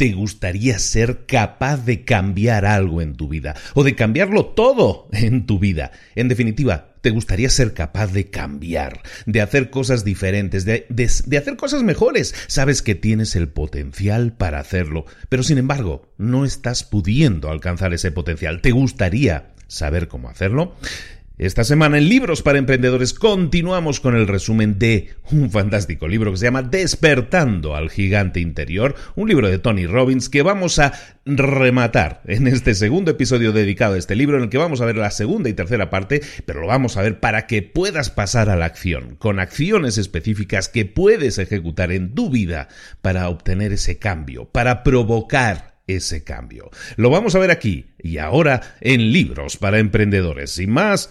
¿Te gustaría ser capaz de cambiar algo en tu vida? ¿O de cambiarlo todo en tu vida? En definitiva, ¿te gustaría ser capaz de cambiar? De hacer cosas diferentes, de, de, hacer cosas mejores. Sabes que tienes el potencial para hacerlo, pero sin embargo, no estás pudiendo alcanzar ese potencial. ¿Te gustaría saber cómo hacerlo? Esta semana en Libros para Emprendedores continuamos con el resumen de un fantástico libro que se llama Despertando al Gigante Interior, un libro de Tony Robbins que vamos a rematar en este segundo episodio dedicado a este libro en el que vamos a ver la segunda y tercera parte, pero lo vamos a ver para que puedas pasar a la acción, con acciones específicas que puedes ejecutar en tu vida para obtener ese cambio, para provocar ese cambio. Lo vamos a ver aquí y ahora en Libros para Emprendedores. Sin más,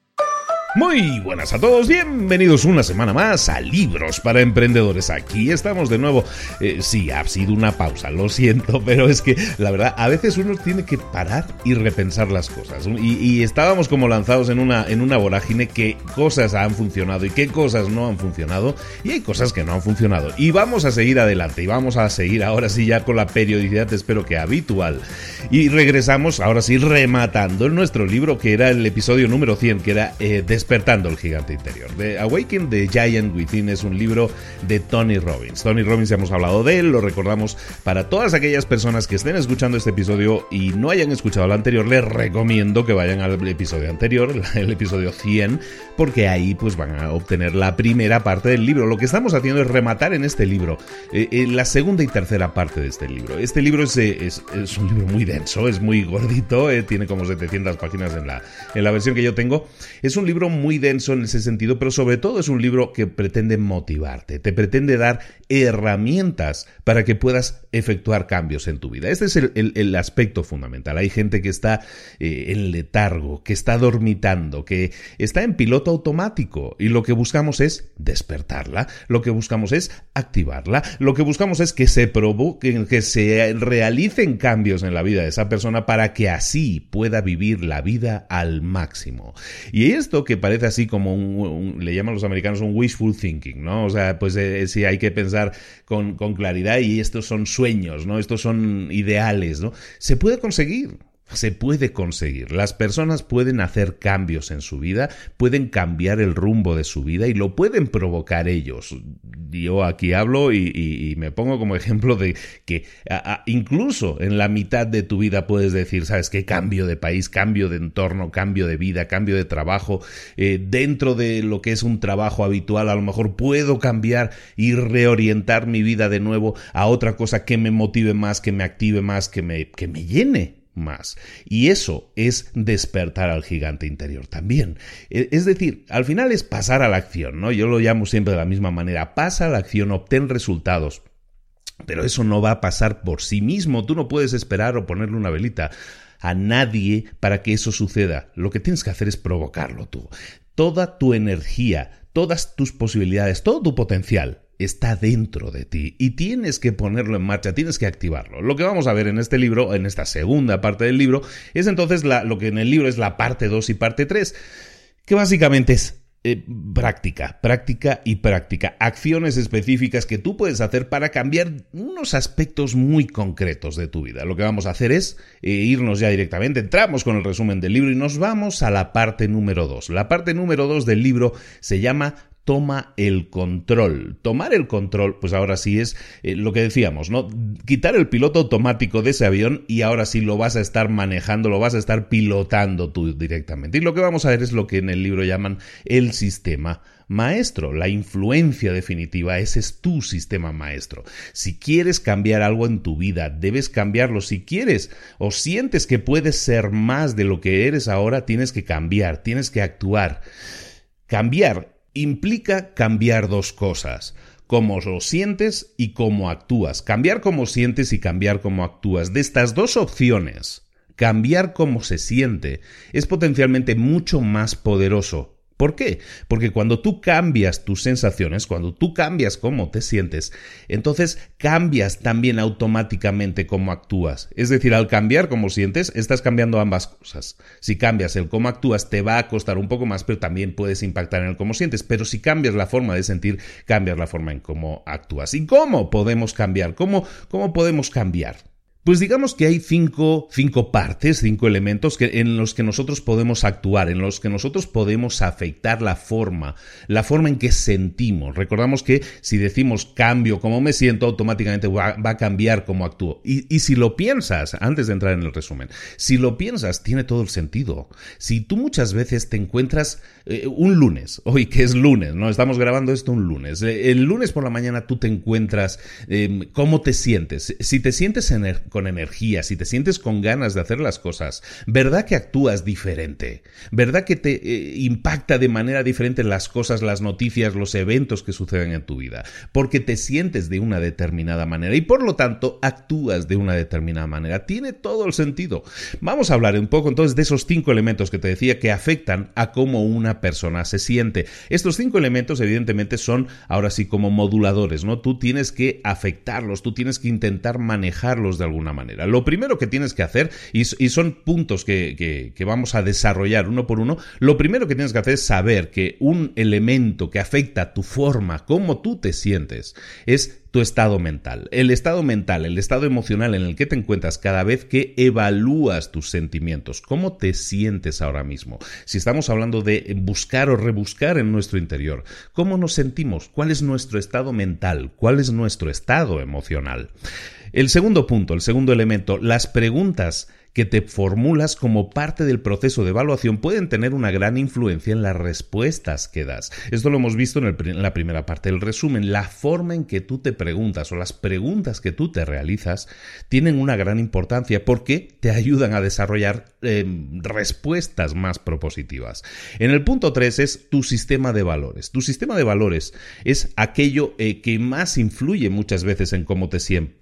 Muy buenas a todos, bienvenidos una semana más a Libros para Emprendedores. Aquí estamos de nuevo. Eh, sí, ha sido una pausa, lo siento, pero es que la verdad, a veces uno tiene que parar y repensar las cosas. Y, estábamos como lanzados en una, en una vorágine que cosas han funcionado y qué cosas no han funcionado, y hay cosas que no han funcionado. Y vamos a seguir adelante, y vamos a seguir ahora sí ya con la periodicidad, espero que habitual. Y regresamos ahora sí rematando nuestro libro, que era el episodio número 100, que era eh, Despertando el gigante interior. The Awaken the Giant Within es un libro de Tony Robbins. Tony Robbins ya hemos hablado de él, lo recordamos para todas aquellas personas que estén escuchando este episodio y no hayan escuchado el anterior, les recomiendo que vayan al episodio anterior, el episodio 100, porque ahí pues van a obtener la primera parte del libro. Lo que estamos haciendo es rematar en este libro eh, eh, la segunda y tercera parte de este libro. Este libro es, eh, es, es un libro muy denso, es muy gordito, tiene como 700 páginas en la, en la versión que yo tengo. Es un libro muy denso en ese sentido, pero sobre todo es un libro que pretende motivarte, te pretende dar herramientas para que puedas efectuar cambios en tu vida. Este es el, aspecto fundamental. Hay gente que está eh, en letargo, que está dormitando, que está en piloto automático y lo que buscamos es despertarla, lo que buscamos es activarla, lo que buscamos es que se provoquen, que se realicen cambios en la vida de esa persona para que así pueda vivir la vida al máximo. Y esto que parece así como un, le llaman los americanos un wishful thinking, ¿no? O sea, pues eh, si hay que pensar con claridad y estos son sueños, ¿no? Estos son ideales, ¿no? Se puede conseguir se puede conseguir. Las personas pueden hacer cambios en su vida, pueden cambiar el rumbo de su vida y lo pueden provocar ellos. Yo aquí hablo y, me pongo como ejemplo de que incluso en la mitad de tu vida puedes decir, ¿sabes qué? Cambio de país, cambio de entorno, cambio de vida, cambio de trabajo. Eh, dentro de lo que es un trabajo habitual, a lo mejor puedo cambiar y reorientar mi vida de nuevo a otra cosa que me motive más, que me active más, que me, que me llene más. Y eso es despertar al gigante interior también. E, es decir, al final es pasar a la acción, ¿no? Yo lo llamo siempre de la misma manera. Pasa a la acción, obtén resultados. Pero eso no va a pasar por sí mismo. Tú no puedes esperar o ponerle una velita a nadie para que eso suceda. Lo que tienes que hacer es provocarlo tú. Toda tu energía, todas tus posibilidades, todo tu potencial está dentro de ti y tienes que ponerlo en marcha, tienes que activarlo. Lo que vamos a ver en este libro, en esta segunda parte del libro, es entonces lo que en el libro es la parte 2 y parte 3, que básicamente es eh, práctica, práctica y práctica. Acciones específicas que tú puedes hacer para cambiar unos aspectos muy concretos de tu vida. Lo que vamos a hacer es eh, irnos ya directamente, entramos con el resumen del libro y nos vamos a la parte número 2. La parte número 2 del libro se llama toma el control. Tomar el control, pues ahora sí es eh, lo que decíamos, ¿no? Quitar el piloto automático de ese avión y ahora sí lo vas a estar manejando, lo vas a estar pilotando tú directamente. Y lo que vamos a ver es lo que en el libro llaman el sistema maestro. La influencia definitiva, ese es tu sistema maestro. Si quieres cambiar algo en tu vida, debes cambiarlo. Si quieres o sientes que puedes ser más de lo que eres ahora, tienes que cambiar, tienes que actuar. Cambiar implica cambiar dos cosas cómo lo sientes y cómo actúas. Cambiar cómo sientes y cambiar cómo actúas. De estas dos opciones, cambiar cómo se siente es potencialmente mucho más poderoso ¿Por qué? Porque cuando tú cambias tus sensaciones, cuando tú cambias cómo te sientes, entonces cambias también automáticamente cómo actúas. Es decir, al cambiar cómo sientes, estás cambiando ambas cosas. Si cambias el cómo actúas, te va a costar un poco más, pero también puedes impactar en el cómo sientes. Pero si cambias la forma de sentir, cambias la forma en cómo actúas. ¿Y cómo podemos cambiar? ¿Cómo, cómo podemos cambiar? Pues digamos que hay cinco, cinco partes, cinco elementos que, en los que nosotros podemos actuar, en los que nosotros podemos afectar la forma, la forma en que sentimos. Recordamos que si decimos cambio como me siento, automáticamente va, a cambiar cómo actúo. Y, y, si lo piensas, antes de entrar en el resumen, si lo piensas, tiene todo el sentido. Si tú muchas veces te encuentras eh, un lunes, hoy que es lunes, ¿no? Estamos grabando esto un lunes. Eh, el lunes por la mañana tú te encuentras, em, ¿cómo te sientes? Si te sientes con energía, si te sientes con ganas de hacer las cosas, ¿verdad que actúas diferente? ¿Verdad que te eh, impacta de manera diferente las cosas, las noticias, los eventos que suceden en tu vida? Porque te sientes de una determinada manera y por lo tanto actúas de una determinada manera. Tiene todo el sentido. Vamos a hablar un poco entonces de esos cinco elementos que te decía que afectan a cómo una persona se siente. Estos cinco elementos evidentemente son ahora sí como moduladores, ¿no? Tú tienes que afectarlos, tú tienes que intentar manejarlos de alguna alguna manera. Lo primero que tienes que hacer, y, son puntos que, que vamos a desarrollar uno por uno, lo primero que tienes que hacer es saber que un elemento que afecta tu forma, cómo tú te sientes, es tu estado mental. El estado mental, el estado emocional en el que te encuentras cada vez que evalúas tus sentimientos. ¿Cómo te sientes ahora mismo? Si estamos hablando de buscar o rebuscar en nuestro interior, ¿cómo nos sentimos? ¿Cuál es nuestro estado mental? ¿Cuál es nuestro estado emocional? El segundo punto, el segundo elemento, las preguntas que te formulas como parte del proceso de evaluación pueden tener una gran influencia en las respuestas que das. Esto lo hemos visto en, la primera parte del resumen. La forma en que tú te preguntas o las preguntas que tú te realizas tienen una gran importancia porque te ayudan a desarrollar em, respuestas más propositivas. En el punto 3 es tu sistema de valores. Tu sistema de valores es aquello eh, que más influye muchas veces en cómo, te,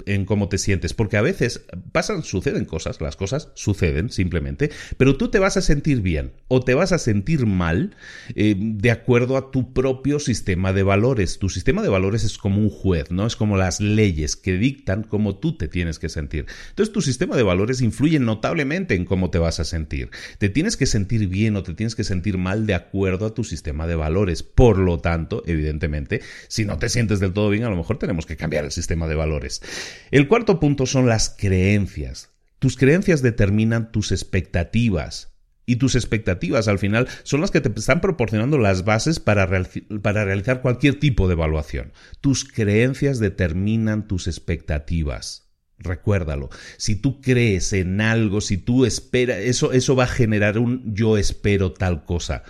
en cómo te sientes, porque a veces pasan, suceden cosas, las cosas suceden simplemente, pero tú te vas a sentir bien o te vas a sentir mal eh, de acuerdo a tu propio sistema de valores. Tu sistema de valores es como un juez, ¿no? Es como las leyes que dictan cómo tú te tienes que sentir. Entonces tu sistema de valores influye notablemente en cómo te vas a sentir. Te tienes que sentir bien o te tienes que sentir mal de acuerdo a tu sistema de valores. Por lo tanto, evidentemente, si no te sientes del todo bien, a lo mejor tenemos que cambiar el sistema de valores. El cuarto punto son las creencias. Tus creencias determinan tus expectativas. Y tus expectativas al final son las que te están proporcionando las bases para, para, realizar cualquier tipo de evaluación. Tus creencias determinan tus expectativas. Recuérdalo. Si tú crees en algo, si tú esperas, eso, eso va a generar un yo espero tal cosa.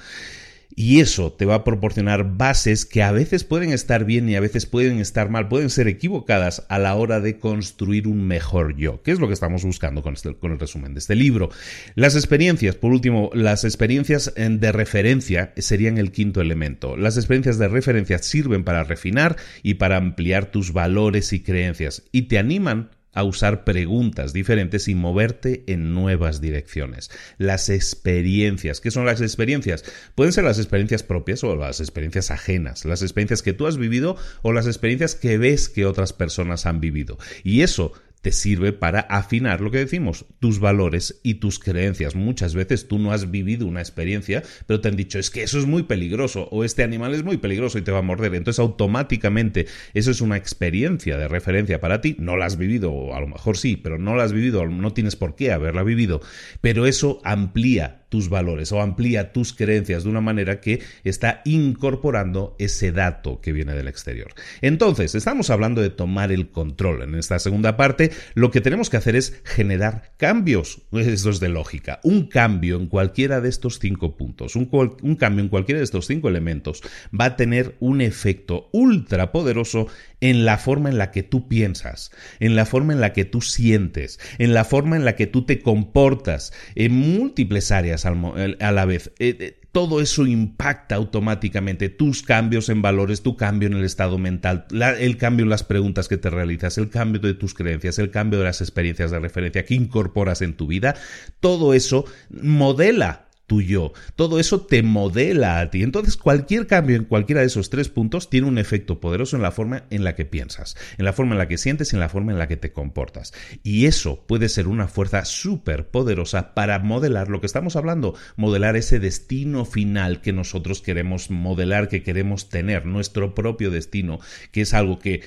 Y eso te va a proporcionar bases que a veces pueden estar bien y a veces pueden estar mal, pueden ser equivocadas a la hora de construir un mejor yo, que es lo que estamos buscando con, este, con el resumen de este libro. Las experiencias, por último, las experiencias de referencia serían el quinto elemento. Las experiencias de referencia sirven para refinar y para ampliar tus valores y creencias y te animan a usar preguntas diferentes y moverte en nuevas direcciones. Las experiencias, ¿qué son las experiencias? Pueden ser las experiencias propias o las experiencias ajenas, las experiencias que tú has vivido o las experiencias que ves que otras personas han vivido. Y eso te sirve para afinar lo que decimos, tus valores y tus creencias. Muchas veces tú no has vivido una experiencia, pero te han dicho es que eso es muy peligroso o este animal es muy peligroso y te va a morder. Entonces automáticamente eso es una experiencia de referencia para ti. No la has vivido, o a lo mejor sí, pero no la has vivido, no tienes por qué haberla vivido. Pero eso amplía tus valores o amplía tus creencias de una manera que está incorporando ese dato que viene del exterior. Entonces, estamos hablando de tomar el control. En esta segunda parte, lo que tenemos que hacer es generar cambios. Esto es de lógica. Un cambio en cualquiera de estos cinco puntos, un, un cambio en cualquiera de estos cinco elementos va a tener un efecto ultra poderoso en la forma en la que tú piensas, en la forma en la que tú sientes, en la forma en la que tú te comportas, en múltiples áreas a la vez. Eh, eh, todo eso impacta automáticamente tus cambios en valores, tu cambio en el estado mental, el cambio en las preguntas que te realizas, el cambio de tus creencias, el cambio de las experiencias de referencia que incorporas en tu vida. Todo eso modela tuyo. Todo eso te modela a ti. Entonces, cualquier cambio en cualquiera de esos tres puntos tiene un efecto poderoso en la forma en la que piensas, en la forma en la que sientes y en la forma en la que te comportas. Y eso puede ser una fuerza súper poderosa para modelar lo que estamos hablando, modelar ese destino final que nosotros queremos modelar, que queremos tener, nuestro propio destino, que es algo que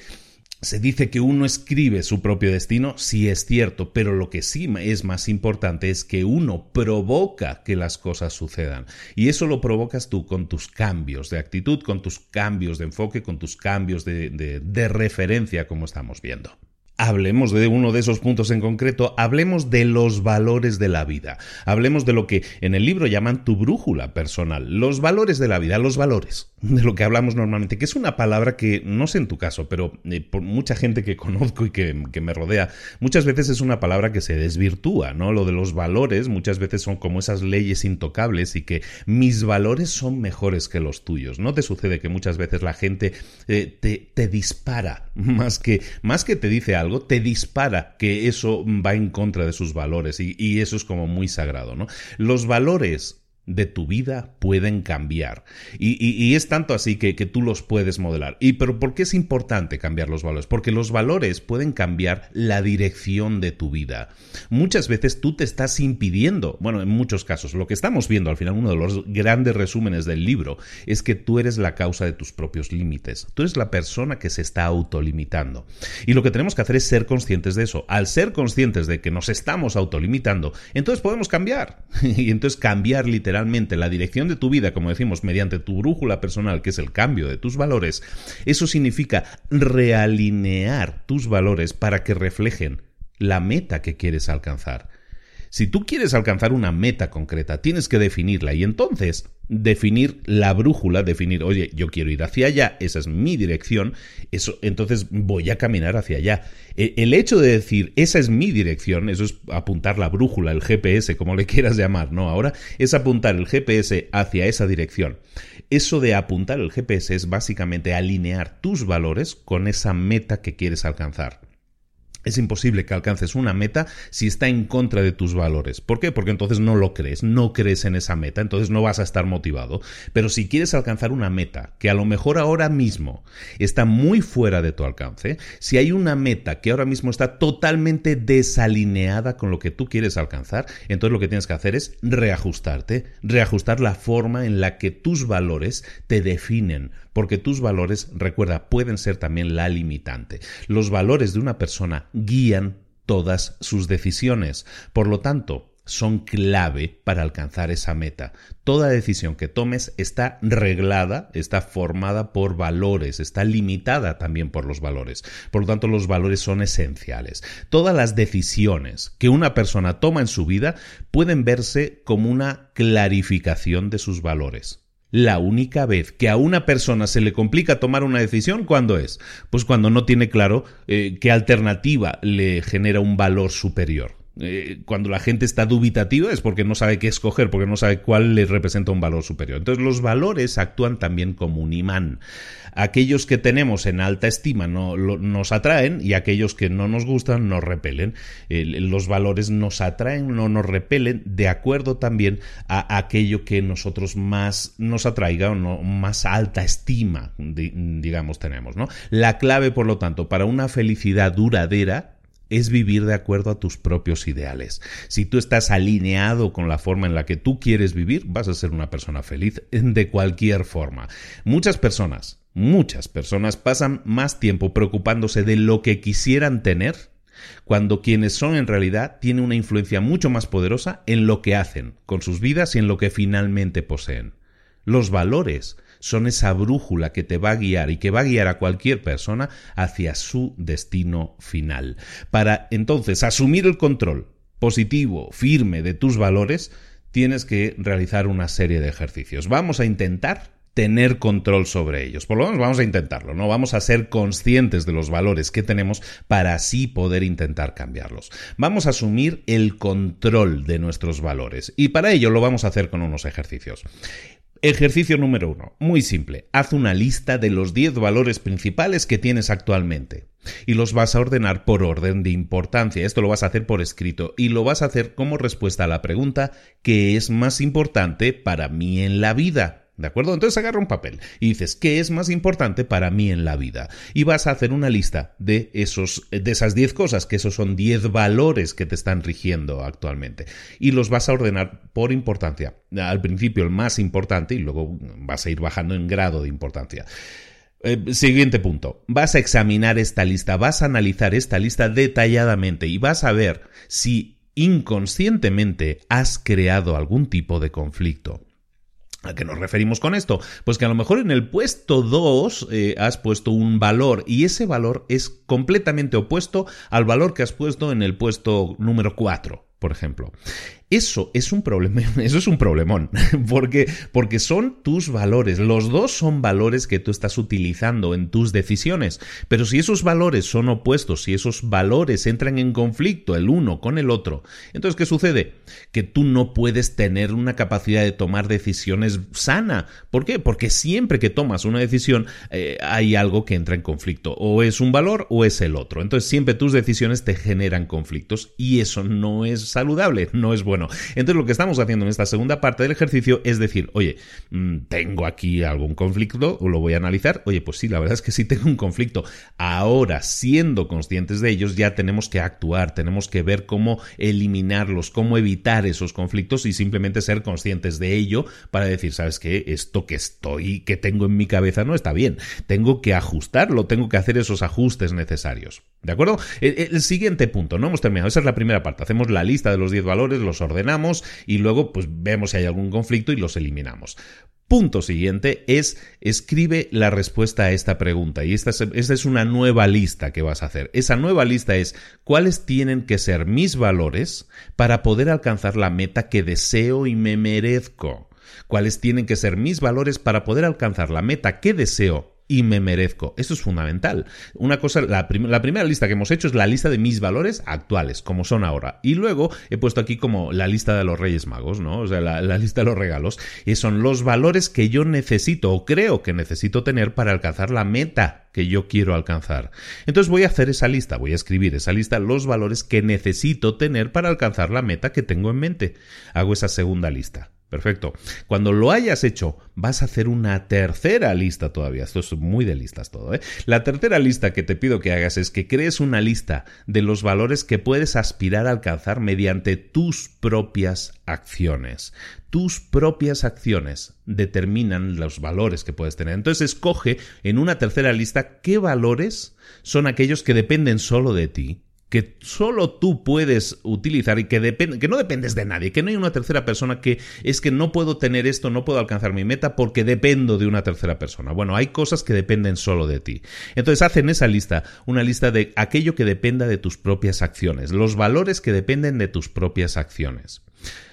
se dice que uno escribe su propio destino, sí es cierto, pero lo que sí es más importante es que uno provoca que las cosas sucedan. Y eso lo provocas tú con tus cambios de actitud, con tus cambios de enfoque, con tus cambios de, de referencia, como estamos viendo. Hablemos de uno de esos puntos en concreto, hablemos de los valores de la vida, hablemos de lo que en el libro llaman tu brújula personal, los valores de la vida, los valores, de lo que hablamos normalmente, que es una palabra que no sé en tu caso, pero eh, por mucha gente que conozco y que, que, me rodea, muchas veces es una palabra que se desvirtúa, ¿no? Lo de los valores muchas veces son como esas leyes intocables y que mis valores son mejores que los tuyos. ¿No te sucede que muchas veces la gente eh, te, te dispara más que, más que te dice algo? te dispara que eso va en contra de sus valores y, y eso es como muy sagrado, ¿no? Los valores de tu vida pueden cambiar. Y, es tanto así que, que, tú los puedes modelar. ¿Y pero por qué es importante cambiar los valores? Porque los valores pueden cambiar la dirección de tu vida. Muchas veces tú te estás impidiendo, bueno, en muchos casos, lo que estamos viendo al final, uno de los grandes resúmenes del libro, es que tú eres la causa de tus propios límites. Tú eres la persona que se está autolimitando. Y lo que tenemos que hacer es ser conscientes de eso. Al ser conscientes de que nos estamos autolimitando, entonces podemos cambiar. y entonces cambiar literalmente la dirección de tu vida, como decimos, mediante tu brújula personal, que es el cambio de tus valores, eso significa realinear tus valores para que reflejen la meta que quieres alcanzar. Si tú quieres alcanzar una meta concreta, tienes que definirla y entonces definir la brújula, definir, oye, yo quiero ir hacia allá, esa es mi dirección, eso, entonces voy a caminar hacia allá. E, el hecho de decir, esa es mi dirección, eso es apuntar la brújula, el GPS, como le quieras llamar, ¿no? Ahora es apuntar el GPS hacia esa dirección. Eso de apuntar el GPS es básicamente alinear tus valores con esa meta que quieres alcanzar. Es imposible que alcances una meta si está en contra de tus valores. ¿Por qué? Porque entonces no lo crees, no crees en esa meta, entonces no vas a estar motivado. Pero si quieres alcanzar una meta que a lo mejor ahora mismo está muy fuera de tu alcance, si hay una meta que ahora mismo está totalmente desalineada con lo que tú quieres alcanzar, entonces lo que tienes que hacer es reajustarte, reajustar la forma en la que tus valores te definen, porque tus valores, recuerda, pueden ser también la limitante. Los valores de una persona guían todas sus decisiones. Por lo tanto, son clave para alcanzar esa meta. Toda decisión que tomes está reglada, está formada por valores, está limitada también por los valores. Por lo tanto, los valores son esenciales. Todas las decisiones que una persona toma en su vida pueden verse como una clarificación de sus valores. La única vez que a una persona se le complica tomar una decisión, ¿cuándo es? Pues cuando no tiene claro eh, qué alternativa le genera un valor superior. Eh, cuando la gente está dubitativa es porque no sabe qué escoger, porque no sabe cuál le representa un valor superior. Entonces los valores actúan también como un imán. Aquellos que tenemos en alta estima no, nos atraen y aquellos que no nos gustan nos repelen. los valores nos atraen, no nos repelen de acuerdo también a aquello que nosotros más nos atraiga o no, más alta estima, digamos, tenemos. ¿no? La clave, por lo tanto, para una felicidad duradera es vivir de acuerdo a tus propios ideales. Si tú estás alineado con la forma en la que tú quieres vivir, vas a ser una persona feliz de cualquier forma. Muchas personas, muchas personas pasan más tiempo preocupándose de lo que quisieran tener cuando quienes son en realidad tienen una influencia mucho más poderosa en lo que hacen con sus vidas y en lo que finalmente poseen. Los valores son esa brújula que te va a guiar y que va a guiar a cualquier persona hacia su destino final. Para entonces asumir el control positivo, firme de tus valores, tienes que realizar una serie de ejercicios. Vamos a intentar tener control sobre ellos. Por lo menos vamos a intentarlo, ¿no? Vamos a ser conscientes de los valores que tenemos para así poder intentar cambiarlos. Vamos a asumir el control de nuestros valores y para ello lo vamos a hacer con unos ejercicios. Ejercicio número uno. Muy simple. Haz una lista de los 10 valores principales que tienes actualmente. Y los vas a ordenar por orden de importancia. Esto lo vas a hacer por escrito. Y lo vas a hacer como respuesta a la pregunta ¿qué es más importante para mí en la vida? ¿De acuerdo? Entonces agarra un papel y dices, ¿qué es más importante para mí en la vida? Y vas a hacer una lista de, esos, de esas 10 cosas, que esos son 10 valores que te están rigiendo actualmente. Y los vas a ordenar por importancia. Al principio el más importante y luego vas a ir bajando en grado de importancia. Eh, siguiente punto. Vas a examinar esta lista, vas a analizar esta lista detalladamente y vas a ver si inconscientemente has creado algún tipo de conflicto. ¿A qué nos referimos con esto? Pues que a lo mejor en el puesto 2 eh, has puesto un valor y ese valor es completamente opuesto al valor que has puesto en el puesto número 4, por ejemplo. Eso es un problema, eso es un problemón, porque, porque son tus valores, los dos son valores que tú estás utilizando en tus decisiones, pero si esos valores son opuestos, si esos valores entran en conflicto el uno con el otro, entonces ¿qué sucede? Que tú no puedes tener una capacidad de tomar decisiones sana. ¿Por qué? Porque siempre que tomas una decisión eh, hay algo que entra en conflicto, o es un valor o es el otro, entonces siempre tus decisiones te generan conflictos y eso no es saludable, no es bueno Entonces lo que estamos haciendo en esta segunda parte del ejercicio es decir, oye, mm, tengo aquí algún conflicto, lo voy a analizar. Oye, pues sí, la verdad es que sí tengo un conflicto. Ahora, siendo conscientes de ellos, ya tenemos que actuar, tenemos que ver cómo eliminarlos, cómo evitar esos conflictos y simplemente ser conscientes de ello para decir, ¿sabes qué? Esto que estoy, que tengo en mi cabeza no está bien. Tengo que ajustarlo, tengo que hacer esos ajustes necesarios. ¿De acuerdo? El, siguiente punto, no hemos terminado. Esa es la primera parte. Hacemos la lista de los 10 valores, los ordenamos y luego pues vemos si hay algún conflicto y los eliminamos. Punto siguiente es escribe la respuesta a esta pregunta y esta es, esta es, una nueva lista que vas a hacer. Esa nueva lista es cuáles tienen que ser mis valores para poder alcanzar la meta que deseo y me merezco. Cuáles tienen que ser mis valores para poder alcanzar la meta que deseo y me merezco. Eso es fundamental. Una cosa, la, primera lista que hemos hecho es la lista de mis valores actuales, como son ahora. Y luego he puesto aquí como la lista de los Reyes Magos, ¿no? O sea, la, la lista de los regalos. Y son los valores que yo necesito o creo que necesito tener para alcanzar la meta que yo quiero alcanzar. Entonces voy a hacer esa lista, voy a escribir esa lista, los valores que necesito tener para alcanzar la meta que tengo en mente. Hago esa segunda lista. Perfecto. Cuando lo hayas hecho, vas a hacer una tercera lista todavía. Esto es muy de listas todo. ¿eh? La tercera lista que te pido que hagas es que crees una lista de los valores que puedes aspirar a alcanzar mediante tus propias acciones. Tus propias acciones determinan los valores que puedes tener. Entonces escoge en una tercera lista qué valores son aquellos que dependen solo de ti que solo tú puedes utilizar y que, que no dependes de nadie, que no hay una tercera persona que es que no puedo tener esto, no puedo alcanzar mi meta porque dependo de una tercera persona. Bueno, hay cosas que dependen solo de ti. Entonces haz en esa lista una lista de aquello que dependa de tus propias acciones, los valores que dependen de tus propias acciones.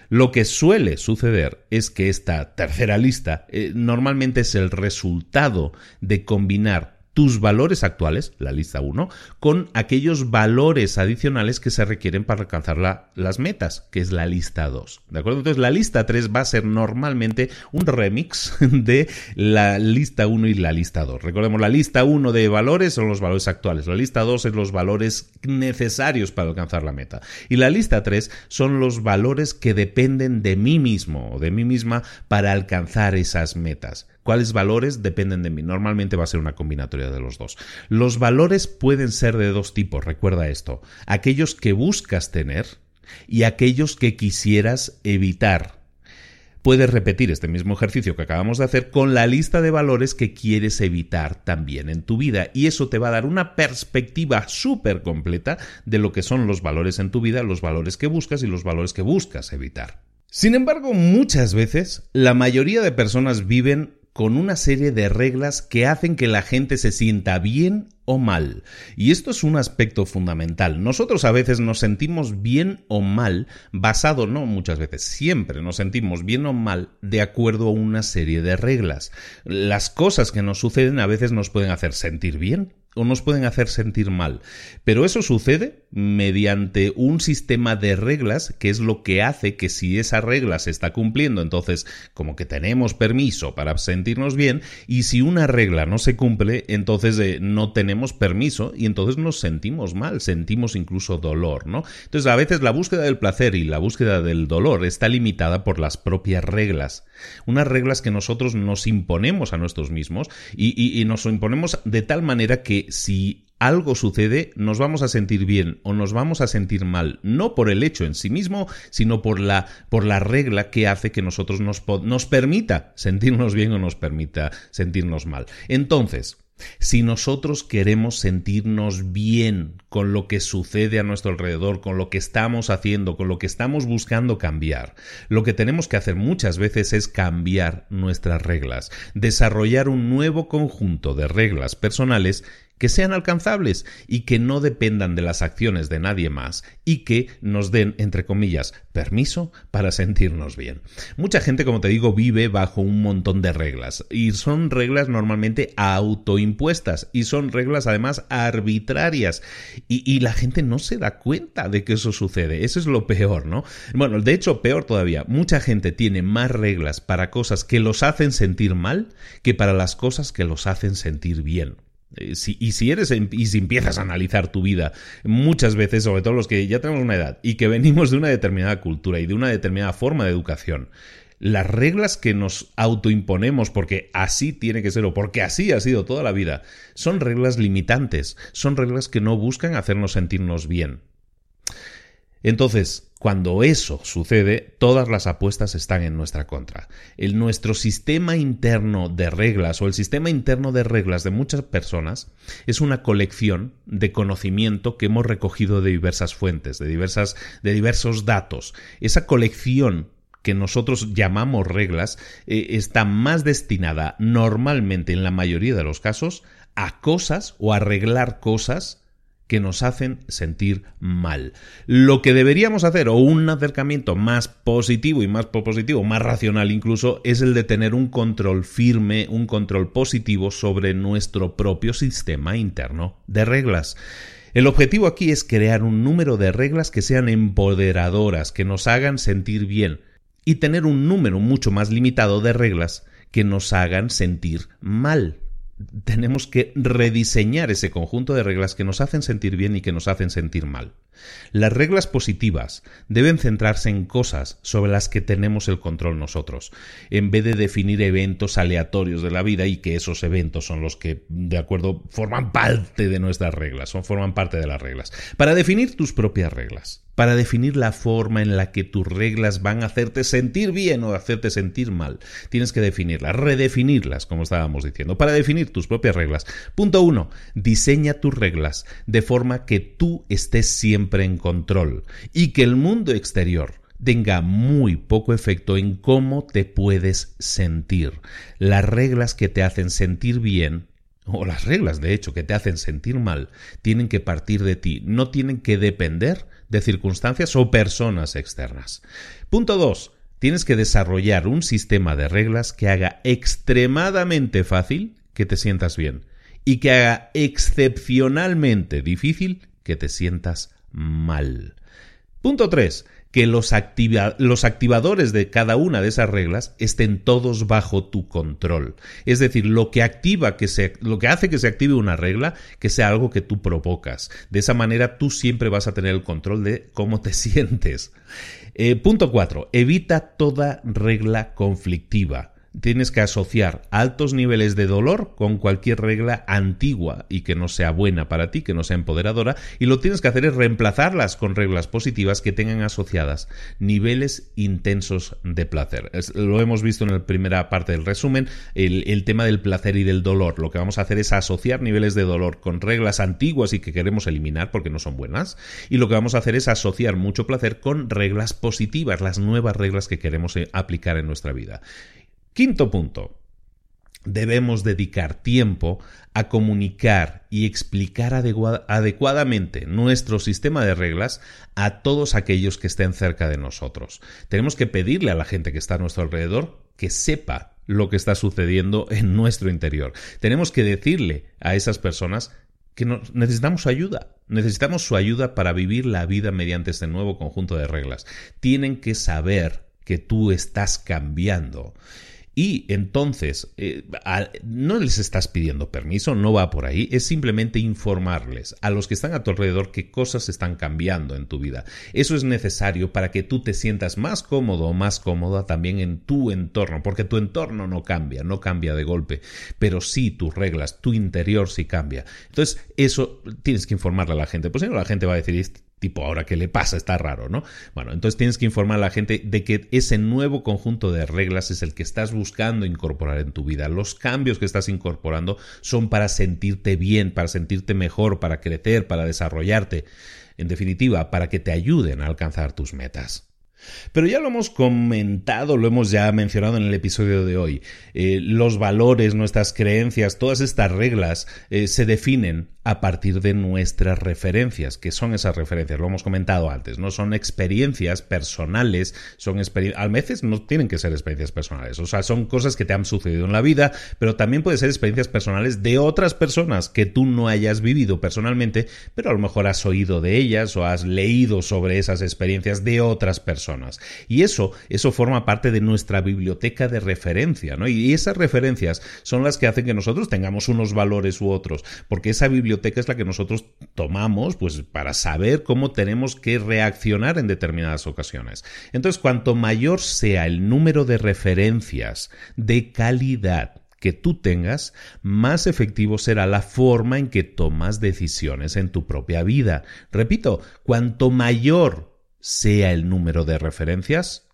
Lo que suele suceder es que esta tercera lista eh, normalmente es el resultado de combinar tus valores actuales, la lista 1, con aquellos valores adicionales que se requieren para alcanzar las metas, que es la lista 2. ¿De acuerdo? Entonces la lista 3 va a ser normalmente un remix de la lista 1 y la lista 2. Recordemos, la lista 1 de valores son los valores actuales, la lista 2 es los valores necesarios para alcanzar la meta. Y la lista 3 son los valores que dependen de mí mismo o de mí misma para alcanzar esas metas. ¿Cuáles valores dependen de mí? Normalmente va a ser una combinatoria de los dos. Los valores pueden ser de dos tipos, recuerda esto. Aquellos que buscas tener y aquellos que quisieras evitar. Puedes repetir este mismo ejercicio que acabamos de hacer con la lista de valores que quieres evitar también en tu vida y eso te va a dar una perspectiva súper completa de lo que son los valores en tu vida, los valores que buscas y los valores que buscas evitar. Sin embargo, muchas veces la mayoría de personas viven con una serie de reglas que hacen que la gente se sienta bien o mal. Y esto es un aspecto fundamental. Nosotros a veces nos sentimos bien o mal basado, no muchas veces, siempre nos sentimos bien o mal de acuerdo a una serie de reglas. Las cosas que nos suceden a veces nos pueden hacer sentir bien o nos pueden hacer sentir mal. Pero eso sucede mediante un sistema de reglas que es lo que hace que si esa regla se está cumpliendo, entonces como que tenemos permiso para sentirnos bien y si una regla no se cumple, entonces eh, no tenemos permiso y entonces nos sentimos mal, sentimos incluso dolor, ¿no? Entonces a veces la búsqueda del placer y la búsqueda del dolor está limitada por las propias reglas, unas reglas que nosotros nos imponemos a nosotros mismos y, y nos imponemos de tal manera que si algo sucede, nos vamos a sentir bien o nos vamos a sentir mal, no por el hecho en sí mismo, sino por la, por la regla que hace que nosotros nos, nos permita sentirnos bien o nos permita sentirnos mal. Entonces, si nosotros queremos sentirnos bien con lo que sucede a nuestro alrededor, con lo que estamos haciendo, con lo que estamos buscando cambiar, lo que tenemos que hacer muchas veces es cambiar nuestras reglas, desarrollar un nuevo conjunto de reglas personales que sean alcanzables y que no dependan de las acciones de nadie más y que nos den, entre comillas, permiso para sentirnos bien. Mucha gente, como te digo, vive bajo un montón de reglas y son reglas normalmente autoimpuestas y son reglas además arbitrarias y, la gente no se da cuenta de que eso sucede. Eso es lo peor, ¿no? Bueno, de hecho, peor todavía, mucha gente tiene más reglas para cosas que los hacen sentir mal que para las cosas que los hacen sentir bien. Eh, y si eres y si empiezas a analizar tu vida muchas veces, sobre todo los que ya tenemos una edad y que venimos de una determinada cultura y de una determinada forma de educación, las reglas que nos autoimponemos porque así tiene que ser o porque así ha sido toda la vida, son reglas limitantes, son reglas que no buscan hacernos sentirnos bien. Entonces, cuando eso sucede, todas las apuestas están en nuestra contra. El, nuestro sistema interno de reglas o el sistema interno de reglas de muchas personas es una colección de conocimiento que hemos recogido de diversas fuentes, de, diversas, de diversos datos. Esa colección que nosotros llamamos reglas eh, está más destinada normalmente en la mayoría de los casos a cosas o arreglar cosas que nos hacen sentir mal. Lo que deberíamos hacer, o un acercamiento más positivo y más positivo, más racional incluso, es el de tener un control firme, un control positivo sobre nuestro propio sistema interno de reglas. El objetivo aquí es crear un número de reglas que sean empoderadoras, que nos hagan sentir bien, y tener un número mucho más limitado de reglas que nos hagan sentir mal tenemos que rediseñar ese conjunto de reglas que nos hacen sentir bien y que nos hacen sentir mal. Las reglas positivas deben centrarse en cosas sobre las que tenemos el control nosotros, en vez de definir eventos aleatorios de la vida y que esos eventos son los que, de acuerdo, forman parte de nuestras reglas, son, forman parte de las reglas. Para definir tus propias reglas, para definir la forma en la que tus reglas van a hacerte sentir bien o hacerte sentir mal. Tienes que definirlas, redefinirlas, como estábamos diciendo, para definir tus propias reglas. Punto uno, diseña tus reglas de forma que tú estés siempre en control y que el mundo exterior tenga muy poco efecto en cómo te puedes sentir. Las reglas que te hacen sentir bien o las reglas de hecho que te hacen sentir mal tienen que partir de ti, no tienen que depender de circunstancias o personas externas. Punto 2. Tienes que desarrollar un sistema de reglas que haga extremadamente fácil que te sientas bien y que haga excepcionalmente difícil que te sientas mal. Punto 3 que los, los, activadores de cada una de esas reglas estén todos bajo tu control. Es decir, lo que activa que se, lo que hace que se active una regla, que sea algo que tú provocas. De esa manera tú siempre vas a tener el control de cómo te sientes. Eh, punto 4. Evita toda regla conflictiva tienes que asociar altos niveles de dolor con cualquier regla antigua y que no sea buena para ti, que no sea empoderadora, y lo tienes que hacer es reemplazarlas con reglas positivas que tengan asociadas niveles intensos de placer. lo hemos visto en la primera parte del resumen, el, tema del placer y del dolor. Lo que vamos a hacer es asociar niveles de dolor con reglas antiguas y que queremos eliminar porque no son buenas, y lo que vamos a hacer es asociar mucho placer con reglas positivas, las nuevas reglas que queremos eh, aplicar en nuestra vida. Quinto punto. Debemos dedicar tiempo a comunicar y explicar adecuadamente nuestro sistema de reglas a todos aquellos que estén cerca de nosotros. Tenemos que pedirle a la gente que está a nuestro alrededor que sepa lo que está sucediendo en nuestro interior. Tenemos que decirle a esas personas que necesitamos su ayuda. Necesitamos su ayuda para vivir la vida mediante este nuevo conjunto de reglas. Tienen que saber que tú estás cambiando. Y entonces, eh, no les estás pidiendo permiso, no va por ahí, es simplemente informarles a los que están a tu alrededor qué cosas están cambiando en tu vida. Eso es necesario para que tú te sientas más cómodo o más cómoda también en tu entorno, porque tu entorno no cambia, no cambia de golpe, pero sí tus reglas, tu interior sí cambia. Entonces, eso tienes que informarle a la gente, pues si no la gente va a decir, tipo, ahora qué le pasa, está raro, ¿no? Bueno, entonces tienes que informar a la gente de que ese nuevo conjunto de reglas es el que estás buscando incorporar en tu vida. Los cambios que estás incorporando son para sentirte bien, para sentirte mejor, para crecer, para desarrollarte. En definitiva, para que te ayuden a alcanzar tus metas. Pero ya lo hemos comentado, lo hemos ya mencionado en el episodio de hoy. Eh, los valores, nuestras creencias, todas estas reglas eh, se definen a partir de nuestras referencias. que son esas referencias? Lo hemos comentado antes, ¿no? Son experiencias personales, son a veces no tienen que ser experiencias personales, o sea, son cosas que te han sucedido en la vida, pero también pueden ser experiencias personales de otras personas que tú no hayas vivido personalmente, pero a lo mejor has oído de ellas o has leído sobre esas experiencias de otras personas personas. Y eso, eso forma parte de nuestra biblioteca de referencia. Y esas referencias son las que hacen que nosotros tengamos unos valores u otros, porque esa biblioteca es la que nosotros tomamos, pues, para saber cómo tenemos que reaccionar en determinadas ocasiones. Entonces, cuanto mayor sea el número de referencias de calidad que tú tengas, más efectivo será la forma en que tomas decisiones en tu propia vida. Repito, cuanto mayor sea el número de referencias,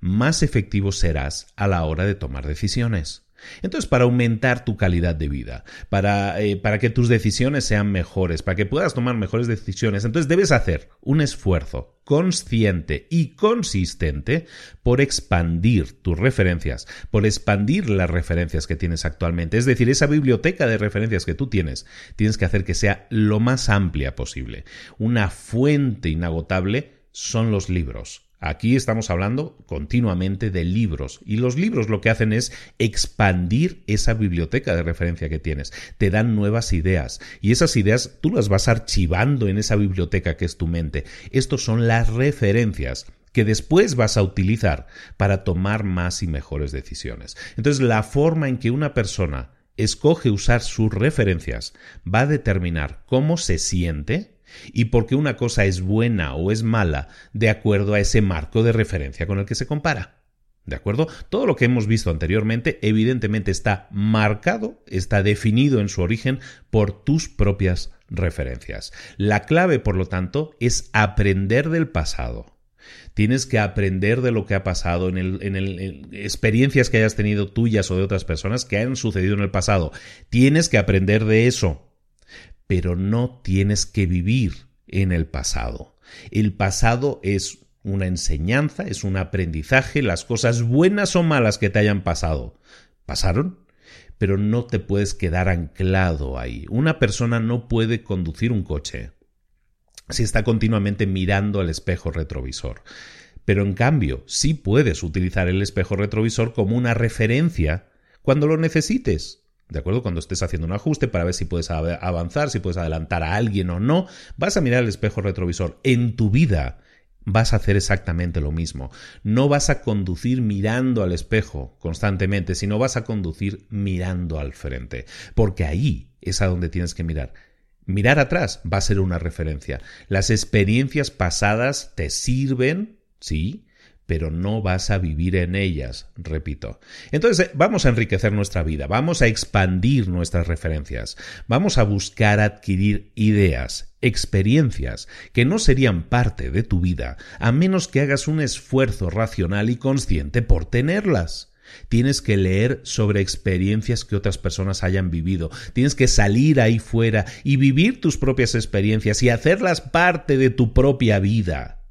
más efectivo serás a la hora de tomar decisiones. Entonces, para aumentar tu calidad de vida, para, eh, para, que tus decisiones sean mejores, para que puedas tomar mejores decisiones, entonces debes hacer un esfuerzo consciente y consistente por expandir tus referencias, por expandir las referencias que tienes actualmente. Es decir, esa biblioteca de referencias que tú tienes, tienes que hacer que sea lo más amplia posible. Una fuente inagotable son los libros Aquí estamos hablando continuamente de libros y los libros lo que hacen es expandir esa biblioteca de referencia que tienes, te dan nuevas ideas y esas ideas tú las vas archivando en esa biblioteca que es tu mente. Estos son las referencias que después vas a utilizar para tomar más y mejores decisiones. Entonces la forma en que una persona escoge usar sus referencias va a determinar cómo se siente, y porque una cosa es buena o es mala de acuerdo a ese marco de referencia con el que se compara. ¿De acuerdo? Todo lo que hemos visto anteriormente evidentemente está marcado, está definido en su origen por tus propias referencias. La clave, por lo tanto, es aprender del pasado. Tienes que aprender de lo que ha pasado en, el, en, experiencias que hayas tenido tuyas o de otras personas que hayan sucedido en el pasado. Tienes que aprender de eso pero no tienes que vivir en el pasado. El pasado es una enseñanza, es un aprendizaje, las cosas buenas o malas que te hayan pasado. ¿Pasaron? Pero no te puedes quedar anclado ahí. Una persona no puede conducir un coche si está continuamente mirando al espejo retrovisor. Pero en cambio, sí puedes utilizar el espejo retrovisor como una referencia cuando lo necesites. ¿De acuerdo? Cuando estés haciendo un ajuste para ver si puedes avanzar, si puedes adelantar a alguien o no, vas a mirar el espejo retrovisor. En tu vida vas a hacer exactamente lo mismo. No vas a conducir mirando al espejo constantemente, sino vas a conducir mirando al frente. Porque ahí es a donde tienes que mirar. Mirar atrás va a ser una referencia. Las experiencias pasadas te sirven, sí, pero no vas a vivir en ellas, repito. Entonces, eh, vamos a enriquecer nuestra vida, vamos a expandir nuestras referencias, vamos a buscar adquirir ideas, experiencias que no serían parte de tu vida a menos que hagas un esfuerzo racional y consciente por tenerlas. Tienes que leer sobre experiencias que otras personas hayan vivido. Tienes que salir ahí fuera y vivir tus propias experiencias y hacerlas parte de tu propia vida.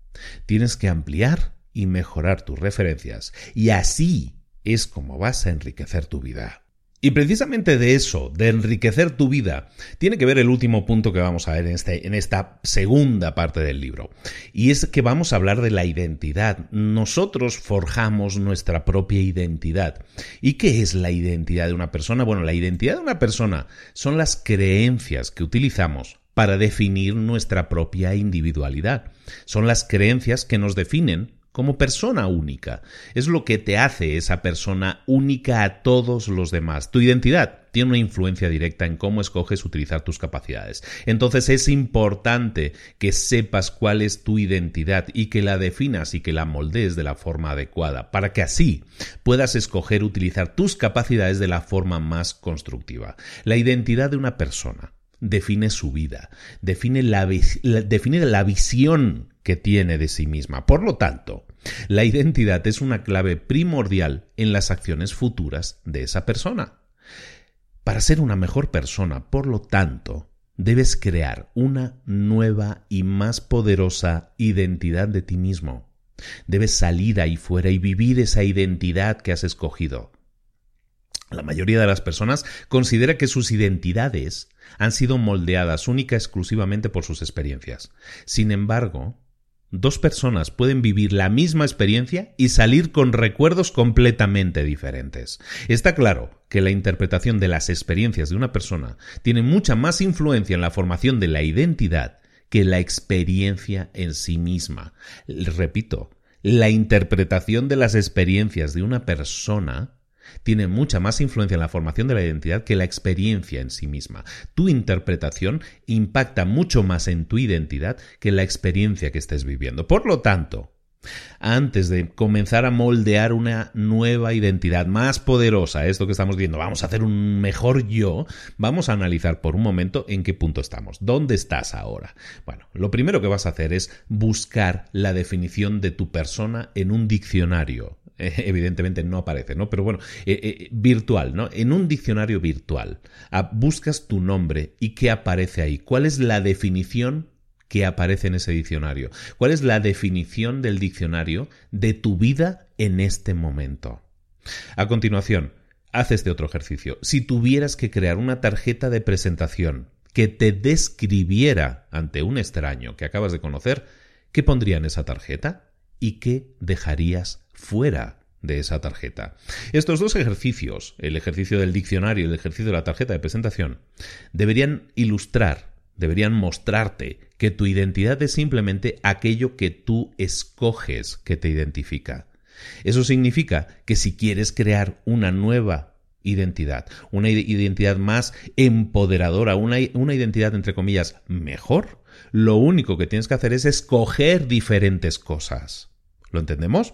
Tienes que ampliar y mejorar tus referencias, y así es como vas a enriquecer tu vida. Y precisamente de eso, de enriquecer tu vida, tiene que ver el último punto que vamos a ver en, este, en, esta segunda parte del libro. Y es que vamos a hablar de la identidad. Nosotros forjamos nuestra propia identidad. ¿Y qué es la identidad de una persona? Bueno, la identidad de una persona son las creencias que utilizamos para definir nuestra propia individualidad. Son las creencias que nos definen como persona única. Es lo que te hace esa persona única a todos los demás. Tu identidad tiene una influencia directa en cómo escoges utilizar tus capacidades. Entonces es importante que sepas cuál es tu identidad y que la definas y que la moldees de la forma adecuada, para que así puedas escoger utilizar tus capacidades de la forma más constructiva. La identidad de una persona define su vida, define la, define la visión que tiene de sí misma. Por lo tanto, la identidad es una clave primordial en las acciones futuras de esa persona. Para ser una mejor persona, por lo tanto, debes crear una nueva y más poderosa identidad de ti mismo. Debes salir ahí fuera y vivir esa identidad que has escogido. La mayoría de las personas considera que sus identidades han sido moldeadas única exclusivamente por sus experiencias. Sin embargo, Dos personas pueden vivir la misma experiencia y salir con recuerdos completamente diferentes. Está claro que la interpretación de las experiencias de una persona tiene mucha más influencia en la formación de la identidad que la experiencia en sí misma. Repito, la interpretación de las experiencias de una persona tiene mucha más influencia en la formación de la identidad que la experiencia en sí misma. Tu interpretación impacta mucho más en tu identidad que la experiencia que estés viviendo. Por lo tanto, antes de comenzar a moldear una nueva identidad más poderosa, esto que estamos viendo, vamos a hacer un mejor yo, vamos a analizar por un momento en qué punto estamos, dónde estás ahora. Bueno, lo primero que vas a hacer es buscar la definición de tu persona en un diccionario. Evidentemente no aparece, ¿no? Pero bueno, eh, eh, virtual, ¿no? En un diccionario virtual, ah, buscas tu nombre y qué aparece ahí. ¿Cuál es la definición que aparece en ese diccionario? ¿Cuál es la definición del diccionario de tu vida en este momento? A continuación, haz este otro ejercicio. Si tuvieras que crear una tarjeta de presentación que te describiera ante un extraño que acabas de conocer, ¿qué pondría en esa tarjeta? ¿Y qué dejarías fuera de esa tarjeta. Estos dos ejercicios, el ejercicio del diccionario y el ejercicio de la tarjeta de presentación, deberían ilustrar, deberían mostrarte que tu identidad es simplemente aquello que tú escoges que te identifica. Eso significa que si quieres crear una nueva identidad, una identidad más empoderadora, una, una identidad entre comillas mejor, lo único que tienes que hacer es escoger diferentes cosas. ¿Lo entendemos?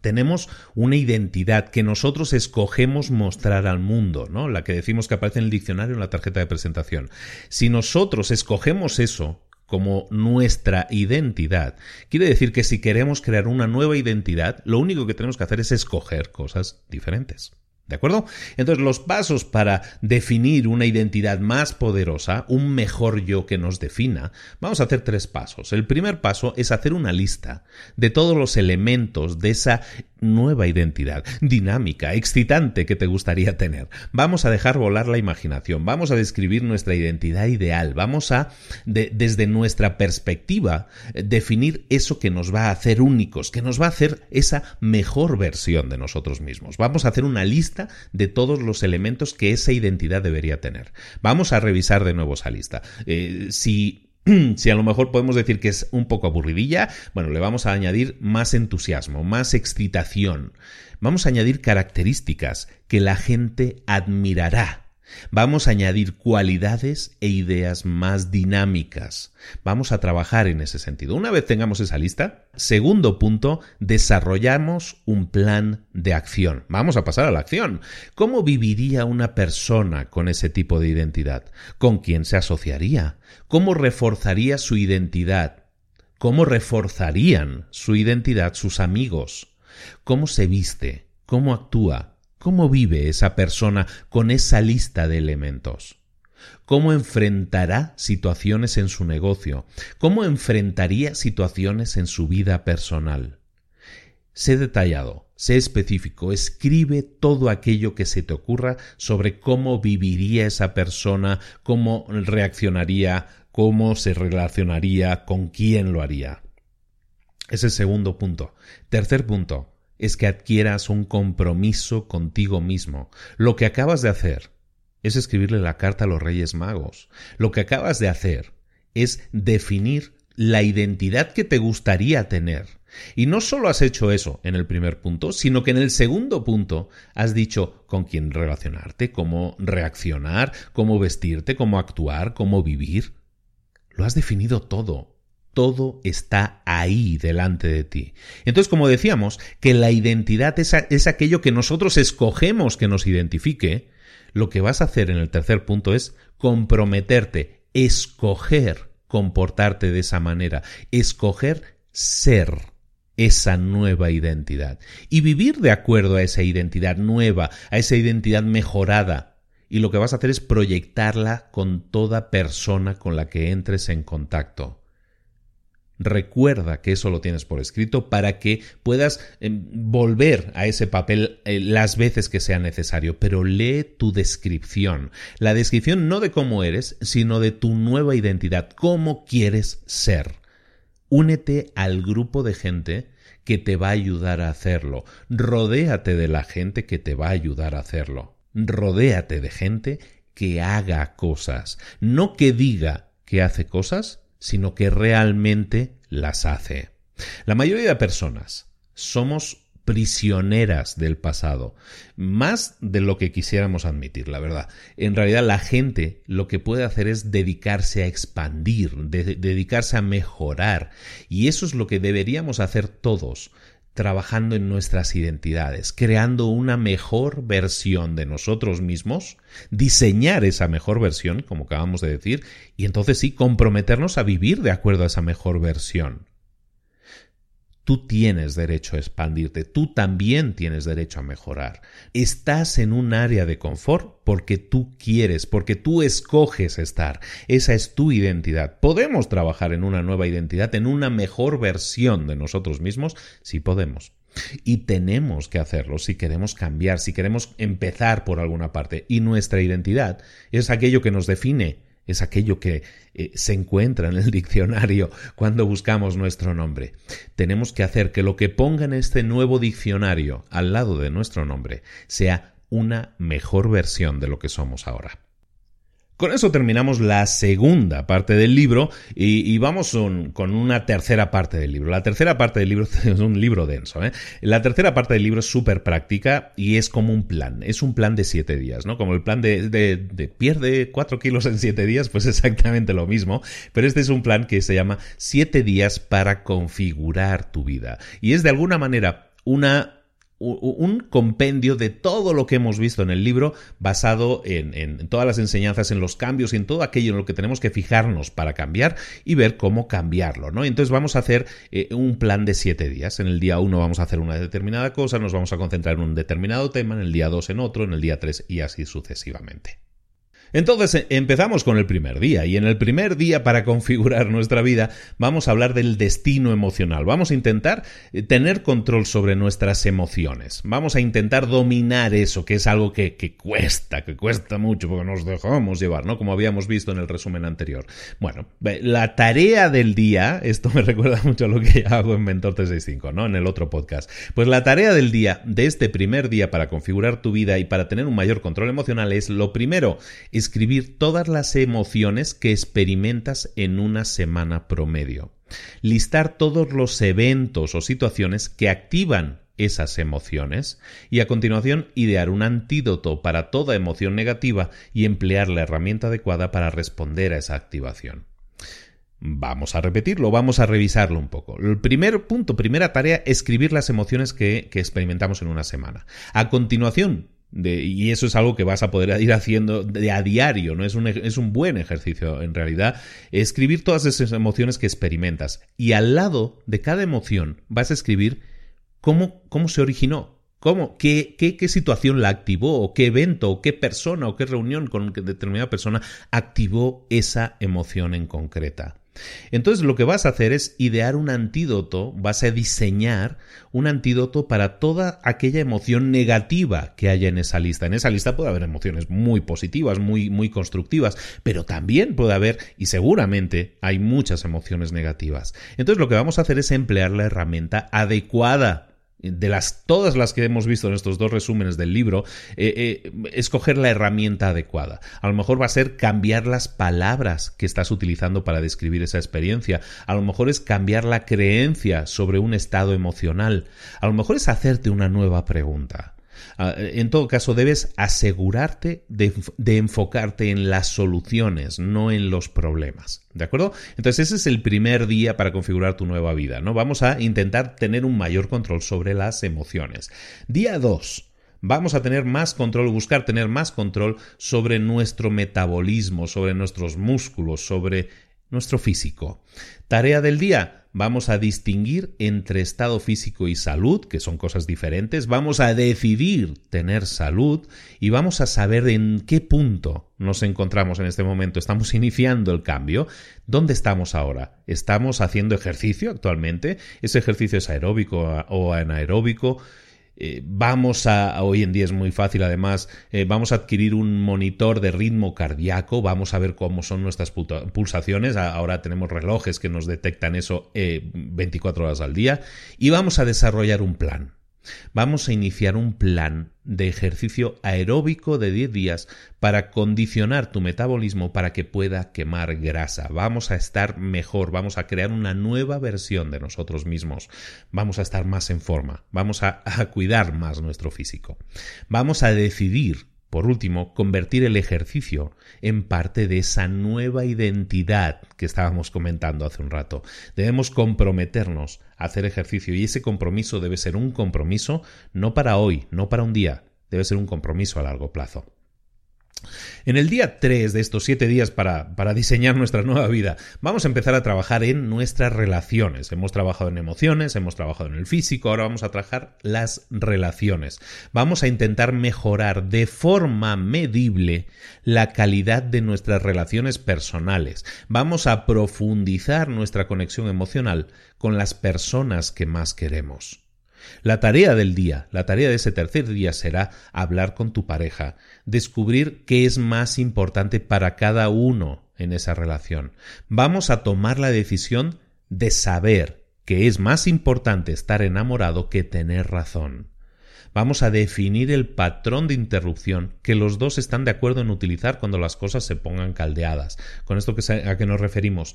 tenemos una identidad que nosotros escogemos mostrar al mundo, ¿no? La que decimos que aparece en el diccionario en la tarjeta de presentación. Si nosotros escogemos eso como nuestra identidad, quiere decir que si queremos crear una nueva identidad, lo único que tenemos que hacer es escoger cosas diferentes. ¿De acuerdo? Entonces los pasos para definir una identidad más poderosa, un mejor yo que nos defina, vamos a hacer tres pasos. El primer paso es hacer una lista de todos los elementos de esa nueva identidad, dinámica, excitante que te gustaría tener. Vamos a dejar volar la imaginación, vamos a describir nuestra identidad ideal, vamos a, desde nuestra perspectiva, definir eso que nos va a hacer únicos, que nos va a hacer esa mejor versión de nosotros mismos. Vamos a hacer una lista de todos los elementos que esa identidad debería tener. Vamos a revisar de nuevo esa lista. Eh, si si a lo mejor podemos decir que es un poco aburridilla, bueno, le vamos a añadir más entusiasmo, más excitación. Vamos a añadir características que la gente admirará Vamos a añadir cualidades e ideas más dinámicas. Vamos a trabajar en ese sentido. Una vez tengamos esa lista, segundo punto, desarrollamos un plan de acción. Vamos a pasar a la acción. ¿Cómo viviría una persona con ese tipo de identidad? ¿Con quién se asociaría? ¿Cómo reforzaría su identidad? ¿Cómo reforzarían su identidad sus amigos? ¿Cómo se viste? ¿Cómo actúa? ¿Cómo vive esa persona con esa lista de elementos? ¿Cómo enfrentará situaciones en su negocio? ¿Cómo enfrentaría situaciones en su vida personal? Sé detallado, sé específico, escribe todo aquello que se te ocurra sobre cómo viviría esa persona, cómo reaccionaría, cómo se relacionaría, con quién lo haría. Ese segundo punto. Tercer punto, es que adquieras un compromiso contigo mismo. Lo que acabas de hacer es escribirle la carta a los Reyes Magos. Lo que acabas de hacer es definir la identidad que te gustaría tener. Y no solo has hecho eso en el primer punto, sino que en el segundo punto has dicho con quién relacionarte, cómo reaccionar, cómo vestirte, cómo actuar, cómo vivir. Lo has definido todo todo está ahí delante de ti. Entonces, como decíamos, que la identidad es, aquello que nosotros escogemos que nos identifique, lo que vas a hacer en el tercer punto es comprometerte, escoger comportarte de esa manera, escoger ser esa nueva identidad y vivir de acuerdo a esa identidad nueva, a esa identidad mejorada. Y lo que vas a hacer es proyectarla con toda persona con la que entres en contacto. Recuerda que eso lo tienes por escrito para que puedas em, volver a ese papel eh, las veces que sea necesario, pero lee tu descripción. La descripción no de cómo eres, sino de tu nueva identidad, cómo quieres ser. Únete al grupo de gente que te va a ayudar a hacerlo. Rodéate de la gente que te va a ayudar a hacerlo. Rodéate de gente que haga cosas, no que diga que hace cosas, sino que realmente las hace. La mayoría de personas somos prisioneras del pasado, más de lo que quisiéramos admitir, la verdad. En realidad la gente lo que puede hacer es dedicarse a expandir, dedicarse a mejorar, y eso es lo que deberíamos hacer todos trabajando en nuestras identidades, creando una mejor versión de nosotros mismos, diseñar esa mejor versión, como acabamos de decir, y entonces sí, comprometernos a vivir de acuerdo a esa mejor versión. Tú tienes derecho a expandirte, tú también tienes derecho a mejorar. Estás en un área de confort porque tú quieres, porque tú escoges estar. Esa es tu identidad. Podemos trabajar en una nueva identidad, en una mejor versión de nosotros mismos, si podemos. Y tenemos que hacerlo si queremos cambiar, si queremos empezar por alguna parte. Y nuestra identidad es aquello que nos define es aquello que eh, se encuentra en el diccionario cuando buscamos nuestro nombre. Tenemos que hacer que lo que ponga en este nuevo diccionario al lado de nuestro nombre sea una mejor versión de lo que somos ahora. Con eso terminamos la segunda parte del libro y, vamos con una tercera parte del libro. La tercera parte del libro es un libro denso. ¿eh? La tercera parte del libro es súper práctica y es como un plan. Es un plan de siete días, ¿no? Como el plan de, de pierde cuatro kilos en siete días, pues exactamente lo mismo. Pero este es un plan que se llama siete días para configurar tu vida. Y es de alguna manera una un compendio de todo lo que hemos visto en el libro, basado en, todas las enseñanzas, en los cambios y en todo aquello en lo que tenemos que fijarnos para cambiar y ver cómo cambiarlo, ¿no? Entonces vamos a hacer eh, un plan de siete días. En el día uno vamos a hacer una determinada cosa, nos vamos a concentrar en un determinado tema, en el día dos en otro, en el día tres y así sucesivamente. Entonces eh, empezamos con el primer día y en el primer día para configurar nuestra vida vamos a hablar del destino emocional. Vamos a intentar eh, tener control sobre nuestras emociones. Vamos a intentar dominar eso, que es algo que, cuesta, que cuesta mucho porque nos dejamos llevar, ¿no? Como habíamos visto en el resumen anterior. Bueno, la tarea del día, esto me recuerda mucho a lo que hago en Mentor 365, ¿no? En el otro podcast. Pues la tarea del día, de este primer día para configurar tu vida y para tener un mayor control emocional es lo primero, escribir todas las emociones que experimentas en una semana promedio. Listar todos los eventos o situaciones que activan esas emociones y a continuación idear un antídoto para toda emoción negativa y emplear la herramienta adecuada para responder a esa activación. Vamos a repetirlo, vamos a revisarlo un poco. El primer punto, primera tarea, escribir las emociones que, que experimentamos en una semana. A continuación, y eso es algo que vas a poder ir haciendo de a diario, ¿no? Es un, es un buen ejercicio en realidad. Escribir todas esas emociones que experimentas. Y al lado de cada emoción vas a escribir cómo, cómo se originó. ¿Cómo? ¿Qué, qué, qué situación la activó? ¿O qué evento? ¿O qué persona? ¿O qué reunión con determinada persona activó esa emoción en concreta? Entonces lo que vas a hacer es idear un antídoto, vas a diseñar un antídoto para toda aquella emoción negativa que haya en esa lista. En esa lista puede haber emociones muy positivas, muy, muy constructivas, pero también puede haber, y seguramente hay muchas emociones negativas. Entonces lo que vamos a hacer es emplear la herramienta adecuada de las todas las que hemos visto en estos dos resúmenes del libro, eh, eh, escoger la herramienta adecuada. A lo mejor va a ser cambiar las palabras que estás utilizando para describir esa experiencia. A lo mejor es cambiar la creencia sobre un estado emocional. A lo mejor es hacerte una nueva pregunta. Ah, en todo caso, debes asegurarte de, enfocarte en las soluciones, no en los problemas. ¿De acuerdo? Entonces, ese es el primer día para configurar tu nueva vida, ¿no? Vamos a intentar tener un mayor control sobre las emociones. Día 2 vamos a tener más control, buscar tener más control sobre nuestro metabolismo, sobre nuestros músculos, sobre nuestro físico. Tarea del día, vamos a distinguir entre estado físico y salud, que son cosas diferentes, vamos a decidir tener salud y vamos a saber en qué punto nos encontramos en este momento. Estamos iniciando el cambio. ¿Dónde estamos ahora? ¿Estamos haciendo ejercicio actualmente? ¿Ese ejercicio es aeróbico o anaeróbico? Eh, vamos a, hoy en día es muy fácil además, eh, vamos a adquirir un monitor de ritmo cardíaco, vamos a ver cómo son nuestras pulsaciones, ahora tenemos relojes que nos detectan eso 24 eh, horas al día y vamos a desarrollar un plan. Vamos a iniciar un plan de ejercicio aeróbico de 10 días para condicionar tu metabolismo para que pueda quemar grasa. Vamos a estar mejor, vamos a crear una nueva versión de nosotros mismos, vamos a estar más en forma, vamos a, a cuidar más nuestro físico. Vamos a decidir por último, convertir el ejercicio en parte de esa nueva identidad que estábamos comentando hace un rato. Debemos comprometernos a hacer ejercicio y ese compromiso debe ser un compromiso no para hoy, no para un día, debe ser un compromiso a largo plazo. En el día 3 de estos 7 días para, para, diseñar nuestra nueva vida, vamos a empezar a trabajar en nuestras relaciones. Hemos trabajado en emociones, hemos trabajado en el físico, ahora vamos a trabajar las relaciones. Vamos a intentar mejorar de forma medible la calidad de nuestras relaciones personales. Vamos a profundizar nuestra conexión emocional con las personas que más queremos. La tarea del día, la tarea de ese tercer día será hablar con tu pareja, descubrir qué es más importante para cada uno en esa relación. Vamos a tomar la decisión de saber que es más importante estar enamorado que tener razón. Vamos a definir el patrón de interrupción que los dos están de acuerdo en utilizar cuando las cosas se pongan caldeadas. Con esto a qué nos referimos.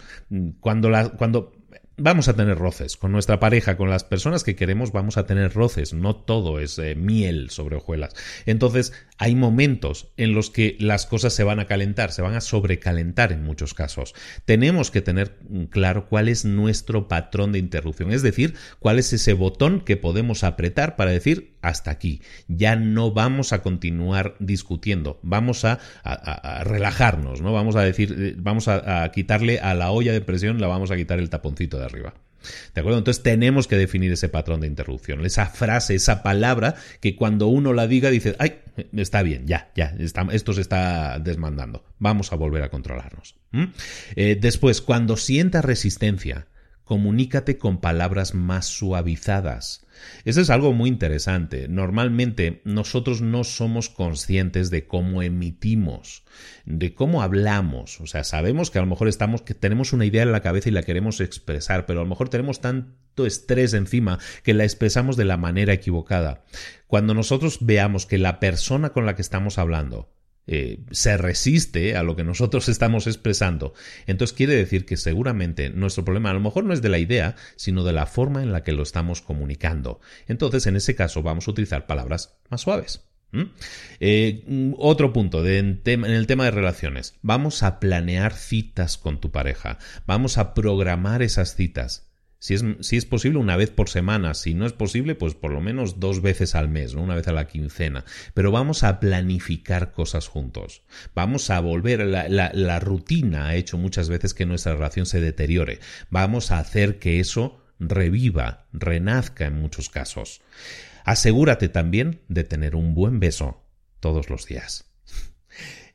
Cuando, la, cuando vamos a tener roces con nuestra pareja, con las personas que queremos, vamos a tener roces. No todo es eh, miel sobre hojuelas. Entonces, hay momentos en los que las cosas se van a calentar, se van a sobrecalentar en muchos casos. Tenemos que tener claro cuál es nuestro patrón de interrupción, es decir, cuál es ese botón que podemos apretar para decir hasta aquí. Ya no vamos a continuar discutiendo, vamos a, relajarnos, ¿no? Vamos a decir, eh, vamos a, quitarle a la olla de presión, la vamos a quitar el taponcito de arriba. ¿De acuerdo? Entonces tenemos que definir ese patrón de interrupción, esa frase, esa palabra que cuando uno la diga dice, ay, está bien, ya, ya, esto se está desmandando, vamos a volver a controlarnos. Eh, después, cuando sienta resistencia, comunícate con palabras más suavizadas. Eso es algo muy interesante. Normalmente nosotros no somos conscientes de cómo emitimos, de cómo hablamos. O sea, sabemos que a lo mejor estamos, que tenemos una idea en la cabeza y la queremos expresar, pero a lo mejor tenemos tanto estrés encima que la expresamos de la manera equivocada. Cuando nosotros veamos que la persona con la que estamos hablando eh, se resiste a lo que nosotros estamos expresando, entonces quiere decir que seguramente nuestro problema a lo mejor no es de la idea, sino de la forma en la que lo estamos comunicando. Entonces, en ese caso, vamos a utilizar palabras más suaves. Eh, otro punto en el tema de relaciones. Vamos a planear citas con tu pareja. Vamos a programar esas citas. Si es, si es, posible, una vez por semana. Si no es posible, pues por lo menos dos veces al mes, ¿no? una vez a la quincena. Pero vamos a planificar cosas juntos. Vamos a volver. La, la, la rutina ha hecho muchas veces que nuestra relación se deteriore. Vamos a hacer que eso reviva, renazca en muchos casos. Asegúrate también de tener un buen beso todos los días.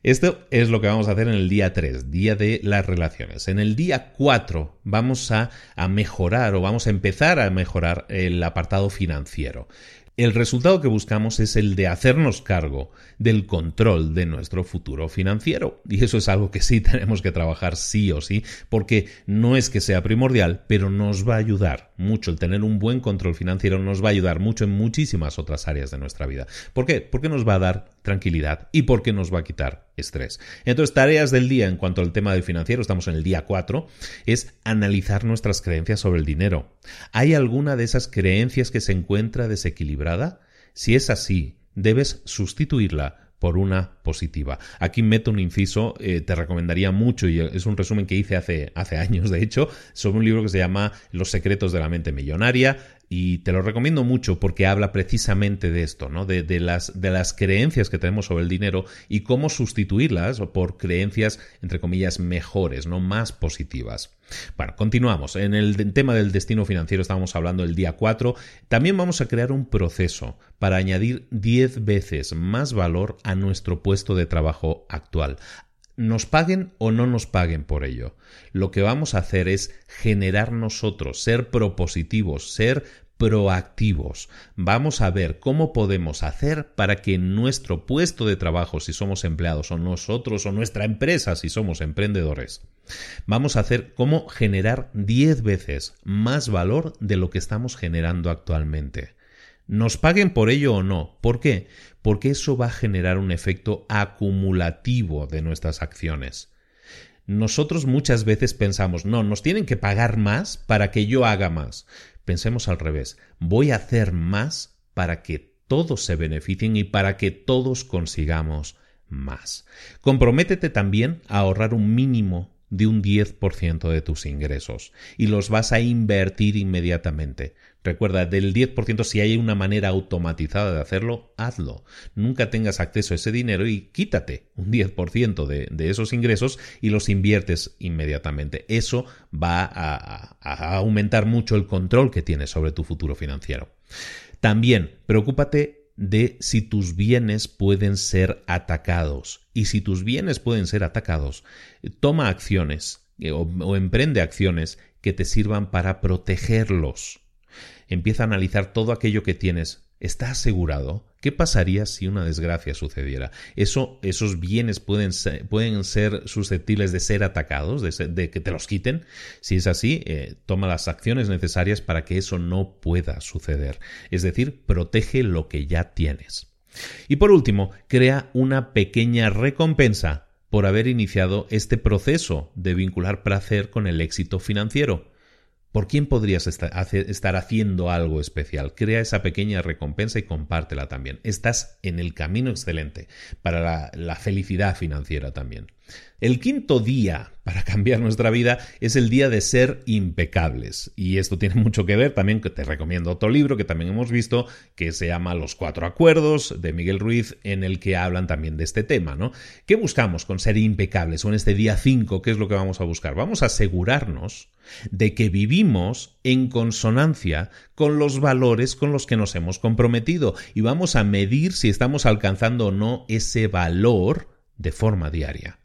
Esto es lo que vamos a hacer en el día 3, día de las relaciones. En el día 4 vamos a, a, mejorar o vamos a empezar a mejorar el apartado financiero. El resultado que buscamos es el de hacernos cargo del control de nuestro futuro financiero. Y eso es algo que sí tenemos que trabajar sí o sí, porque no es que sea primordial, pero nos va a ayudar mucho. El tener un buen control financiero nos va a ayudar mucho en muchísimas otras áreas de nuestra vida. ¿Por qué? Porque nos va a dar tranquilidad y porque nos va a quitar estrés. Entonces, tareas del día en cuanto al tema del financiero, estamos en el día 4, es analizar nuestras creencias sobre el dinero. ¿Hay alguna de esas creencias que se encuentra desequilibrada? Si es así, debes sustituirla por una positiva. Aquí meto un inciso, eh, te recomendaría mucho, y es un resumen que hice hace, hace años, de hecho, sobre un libro que se llama Los secretos de la mente millonaria y te lo recomiendo mucho porque habla precisamente de esto, ¿no? De, de, las, de las creencias que tenemos sobre el dinero y cómo sustituirlas por creencias, entre comillas, mejores, no más positivas. Bueno, continuamos. En el tema del destino financiero estábamos hablando el día 4. También vamos a crear un proceso para añadir 10 veces más valor a nuestro puesto de trabajo actual nos paguen o no nos paguen por ello. Lo que vamos a hacer es generar nosotros, ser propositivos, ser proactivos. Vamos a ver cómo podemos hacer para que nuestro puesto de trabajo, si somos empleados, o nosotros, o nuestra empresa, si somos emprendedores, vamos a hacer cómo generar 10 veces más valor de lo que estamos generando actualmente. nos paguen por ello o no. ¿Por qué? Porque eso va a generar un efecto acumulativo de nuestras acciones. Nosotros muchas veces pensamos, no, nos tienen que pagar más para que yo haga más. Pensemos al revés, voy a hacer más para que todos se beneficien y para que todos consigamos más. Comprométete también a ahorrar un mínimo de un 10% de tus ingresos y los vas a invertir inmediatamente. Recuerda, del 10% si hay una manera automatizada de hacerlo, hazlo. Nunca tengas acceso a ese dinero y quítate un 10% de, de esos ingresos y los inviertes inmediatamente. Eso va a, aumentar mucho el control que tienes sobre tu futuro financiero. También, preocúpate de si tus bienes pueden ser atacados. Y si tus bienes pueden ser atacados, toma acciones eh, o, emprende acciones que te sirvan para protegerlos. Empieza a analizar todo aquello que tienes. ¿Está asegurado? ¿Qué pasaría si una desgracia sucediera? Eso, esos bienes pueden ser, susceptibles de ser atacados, de, que te los quiten. Si es así, eh, toma las acciones necesarias para que eso no pueda suceder. Es decir, protege lo que ya tienes. Y por último, crea una pequeña recompensa por haber iniciado este proceso de vincular placer con el éxito financiero. ¿Por quién podrías estar haciendo algo especial? Crea esa pequeña recompensa y compártela también. Estás en el camino excelente para la, felicidad financiera también. El quinto día para cambiar nuestra vida es el día de ser impecables. Y esto tiene mucho que ver también, que te recomiendo otro libro que también hemos visto, que se llama Los Cuatro Acuerdos de Miguel Ruiz, en el que hablan también de este tema, ¿no? ¿Qué buscamos con ser impecables? O en este día 5, ¿qué es lo que vamos a buscar? Vamos a asegurarnos de que vivimos en consonancia con los valores con los que nos hemos comprometido y vamos a medir si estamos alcanzando o no ese valor de forma diaria.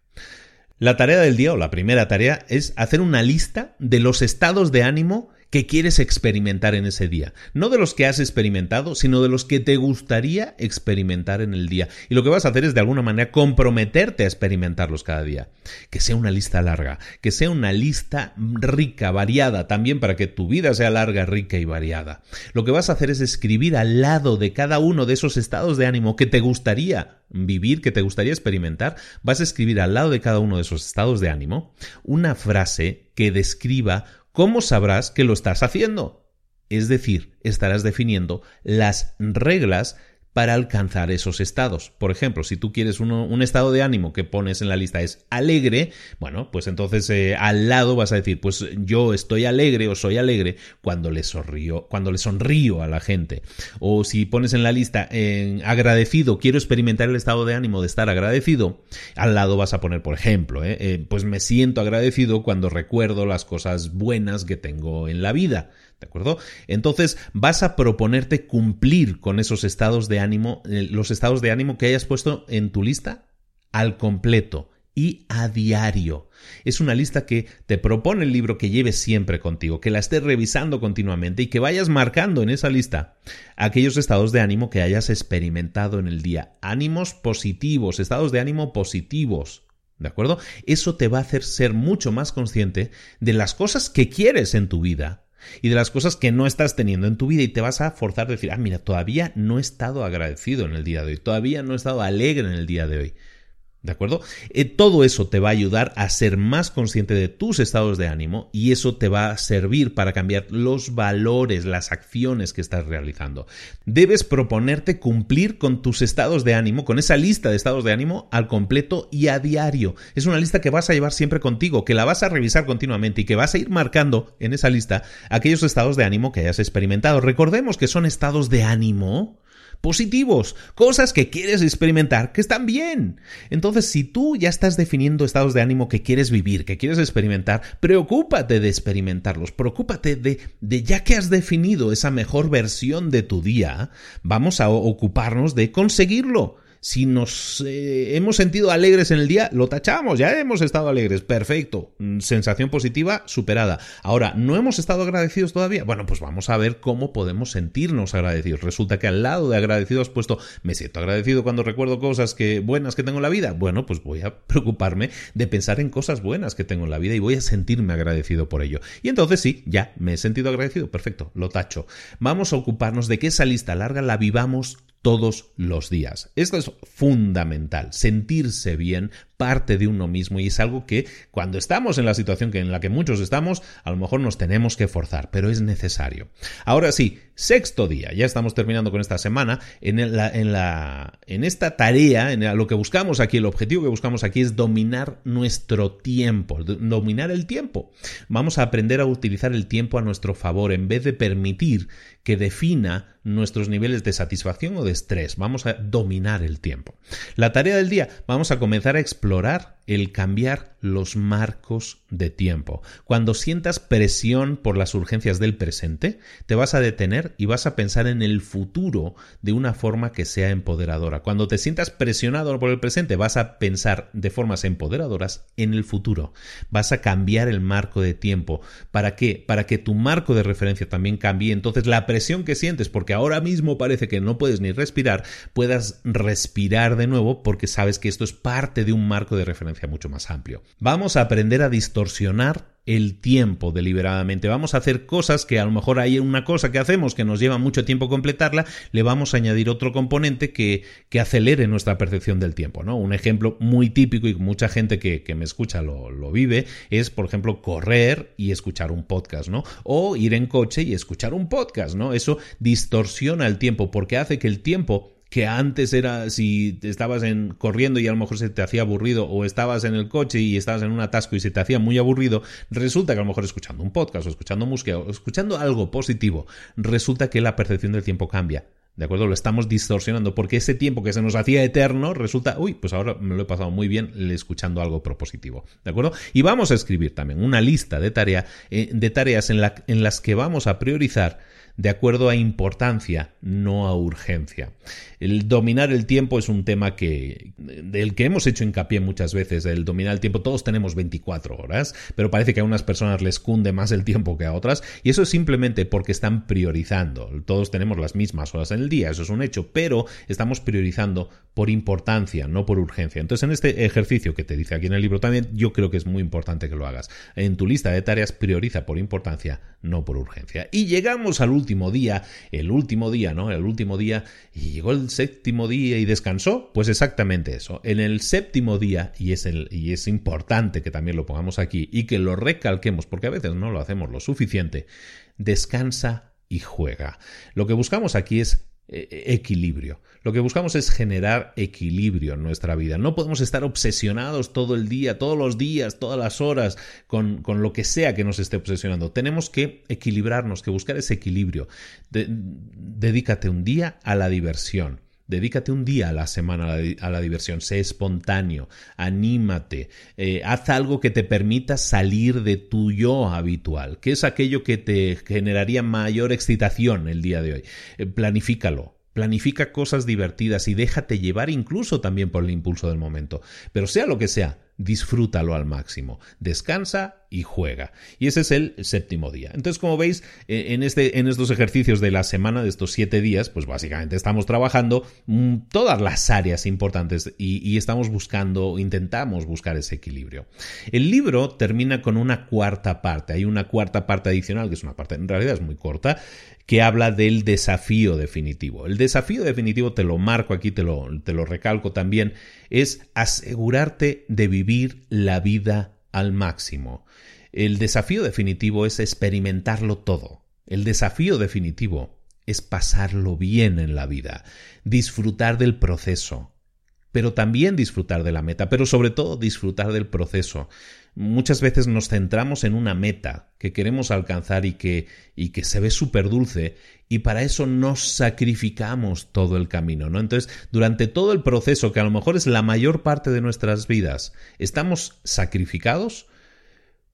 La tarea del día o la primera tarea es hacer una lista de los estados de ánimo que quieres experimentar en ese día. No de los que has experimentado, sino de los que te gustaría experimentar en el día. Y lo que vas a hacer es de alguna manera comprometerte a experimentarlos cada día. Que sea una lista larga, que sea una lista rica, variada, también para que tu vida sea larga, rica y variada. Lo que vas a hacer es escribir al lado de cada uno de esos estados de ánimo que te gustaría vivir, que te gustaría experimentar, vas a escribir al lado de cada uno de esos estados de ánimo una frase que describa ¿Cómo sabrás que lo estás haciendo? Es decir, estarás definiendo las reglas para alcanzar esos estados. Por ejemplo, si tú quieres un estado de ánimo que pones en la lista es alegre, bueno, pues entonces eh, al lado vas a decir, pues yo estoy alegre o soy alegre cuando le sonrío, cuando le sonrío a la gente. O si pones en la lista en agradecido, quiero experimentar el estado de ánimo de estar agradecido, al lado vas a poner, por ejemplo, eh, eh, pues me siento agradecido cuando recuerdo las cosas buenas que tengo en la vida. ¿De acuerdo? Entonces vas a proponerte cumplir con esos estados de ánimo, eh, los estados de ánimo que hayas puesto en tu lista al completo y a diario. Es una lista que te propone el libro que lleves siempre contigo, que la estés revisando continuamente y que vayas marcando en esa lista aquellos estados de ánimo que hayas experimentado en el día. Ánimos positivos, estados de ánimo positivos. ¿De acuerdo? Eso te va a hacer ser mucho más consciente de las cosas que quieres en tu vida y de las cosas que no estás teniendo en tu vida y te vas a forzar a decir, ah, mira, todavía no he estado agradecido en el día de hoy, todavía no he estado alegre en el día de hoy. ¿De acuerdo? Eh, todo eso te va a ayudar a ser más consciente de tus estados de ánimo y eso te va a servir para cambiar los valores, las acciones que estás realizando. Debes proponerte cumplir con tus estados de ánimo, con esa lista de estados de ánimo al completo y a diario. Es una lista que vas a llevar siempre contigo, que la vas a revisar continuamente y que vas a ir marcando en esa lista aquellos estados de ánimo que hayas experimentado. Recordemos que son estados de ánimo positivos, cosas que quieres experimentar que están bien. Entonces, si tú ya estás definiendo estados de ánimo que quieres vivir, que quieres experimentar, preocúpate de experimentarlos, preocúpate de, de ya que has definido esa mejor versión de tu día, vamos a ocuparnos de conseguirlo. Si nos eh, hemos sentido alegres en el día, lo tachamos, ya hemos estado alegres, perfecto, mm, sensación positiva superada. Ahora, ¿no hemos estado agradecidos todavía? Bueno, pues vamos a ver cómo podemos sentirnos agradecidos. Resulta que al lado de agradecido has puesto, me siento agradecido cuando recuerdo cosas que buenas que tengo en la vida. Bueno, pues voy a preocuparme de pensar en cosas buenas que tengo en la vida y voy a sentirme agradecido por ello. Y entonces sí, ya me he sentido agradecido, perfecto, lo tacho. Vamos a ocuparnos de que esa lista larga la vivamos todos los días. Esto es fundamental, sentirse bien parte de uno mismo y es algo que cuando estamos en la situación en la que muchos estamos, a lo mejor nos tenemos que forzar, pero es necesario. Ahora sí, sexto día, ya estamos terminando con esta semana, en, en, la, en esta tarea, en lo que buscamos aquí, el objetivo que buscamos aquí es dominar nuestro tiempo, dominar el tiempo. Vamos a aprender a utilizar el tiempo a nuestro favor en vez de permitir que defina nuestros niveles de satisfacción o de estrés. Vamos a dominar el tiempo. La tarea del día, vamos a comenzar a explorar explorar el cambiar los marcos de tiempo. Cuando sientas presión por las urgencias del presente, te vas a detener y vas a pensar en el futuro de una forma que sea empoderadora. Cuando te sientas presionado por el presente, vas a pensar de formas empoderadoras en el futuro. Vas a cambiar el marco de tiempo. ¿Para qué? Para que tu marco de referencia también cambie. Entonces la presión que sientes, porque ahora mismo parece que no puedes ni respirar, puedas respirar de nuevo porque sabes que esto es parte de un marco de referencia mucho más amplio. Vamos a aprender a distorsionar el tiempo deliberadamente. Vamos a hacer cosas que a lo mejor hay una cosa que hacemos que nos lleva mucho tiempo completarla, le vamos a añadir otro componente que, que acelere nuestra percepción del tiempo. ¿no? Un ejemplo muy típico y mucha gente que, que me escucha lo, lo, vive es, por ejemplo, correr y escuchar un podcast, ¿no? O ir en coche y escuchar un podcast, ¿no? Eso distorsiona el tiempo porque hace que el tiempo que antes era si estabas en, corriendo y a lo mejor se te hacía aburrido o estabas en el coche y estabas en un atasco y se te hacía muy aburrido, resulta que a lo mejor escuchando un podcast o escuchando música o escuchando algo positivo, resulta que la percepción del tiempo cambia. ¿De acuerdo? Lo estamos distorsionando porque ese tiempo que se nos hacía eterno resulta, uy, pues ahora me lo he pasado muy bien escuchando algo propositivo. ¿De acuerdo? Y vamos a escribir también una lista de, tarea, eh, de tareas en, en las que vamos a priorizar de acuerdo a importancia, no a urgencia. El dominar el tiempo es un tema que del que hemos hecho hincapié muchas veces, el dominar el tiempo. Todos tenemos 24 horas, pero parece que a unas personas les cunde más el tiempo que a otras, y eso es simplemente porque están priorizando. Todos tenemos las mismas horas en el día, eso es un hecho, pero estamos priorizando por importancia, no por urgencia. Entonces, en este ejercicio que te dice aquí en el libro también, yo creo que es muy importante que lo hagas. En tu lista de tareas prioriza por importancia, no por urgencia. Y llegamos al último último día, el último día, ¿no? El último día, y llegó el séptimo día y descansó. Pues exactamente eso. En el séptimo día, y es, y es importante que también lo pongamos aquí y que lo recalquemos, porque a veces no lo hacemos lo suficiente, descansa y juega. Lo que buscamos aquí es eh, equilibrio. Lo que buscamos es generar equilibrio en nuestra vida. No podemos estar obsesionados todo el día, todos los días, todas las horas, con, con lo que sea que nos esté obsesionando. Tenemos que equilibrarnos, que buscar ese equilibrio. dedícate un día a la diversión. Dedícate un día a la semana a la, diversión, sé espontáneo, anímate, eh, haz algo que te permita salir de tu yo habitual, que es aquello que te generaría mayor excitación el día de hoy. Eh, planifícalo, Planifica cosas divertidas y déjate llevar incluso también por el impulso del momento. Pero sea lo que sea, disfrútalo al máximo. Descansa y juega. Y ese es el séptimo día. Entonces, como veis, eh, en, este, en estos ejercicios de la semana, de estos siete días, pues básicamente estamos trabajando mm, todas las áreas importantes y, y estamos buscando, intentamos buscar ese equilibrio. El libro termina con una cuarta parte. Hay una cuarta parte adicional, que es una parte, en realidad es muy corta, que habla del desafío definitivo. El desafío definitivo, te lo marco aquí, te lo, te lo recalco también, es asegurarte de vivir la vida al máximo. El desafío definitivo es experimentarlo todo. El desafío definitivo es pasarlo bien en la vida, disfrutar del proceso, pero también disfrutar de la meta, pero sobre todo disfrutar del proceso muchas veces nos centramos en una meta que queremos alcanzar y que, y que se ve súper dulce y para eso nos sacrificamos todo el camino, ¿no? Entonces, durante todo el proceso, que a lo mejor es la mayor parte de nuestras vidas, estamos sacrificados,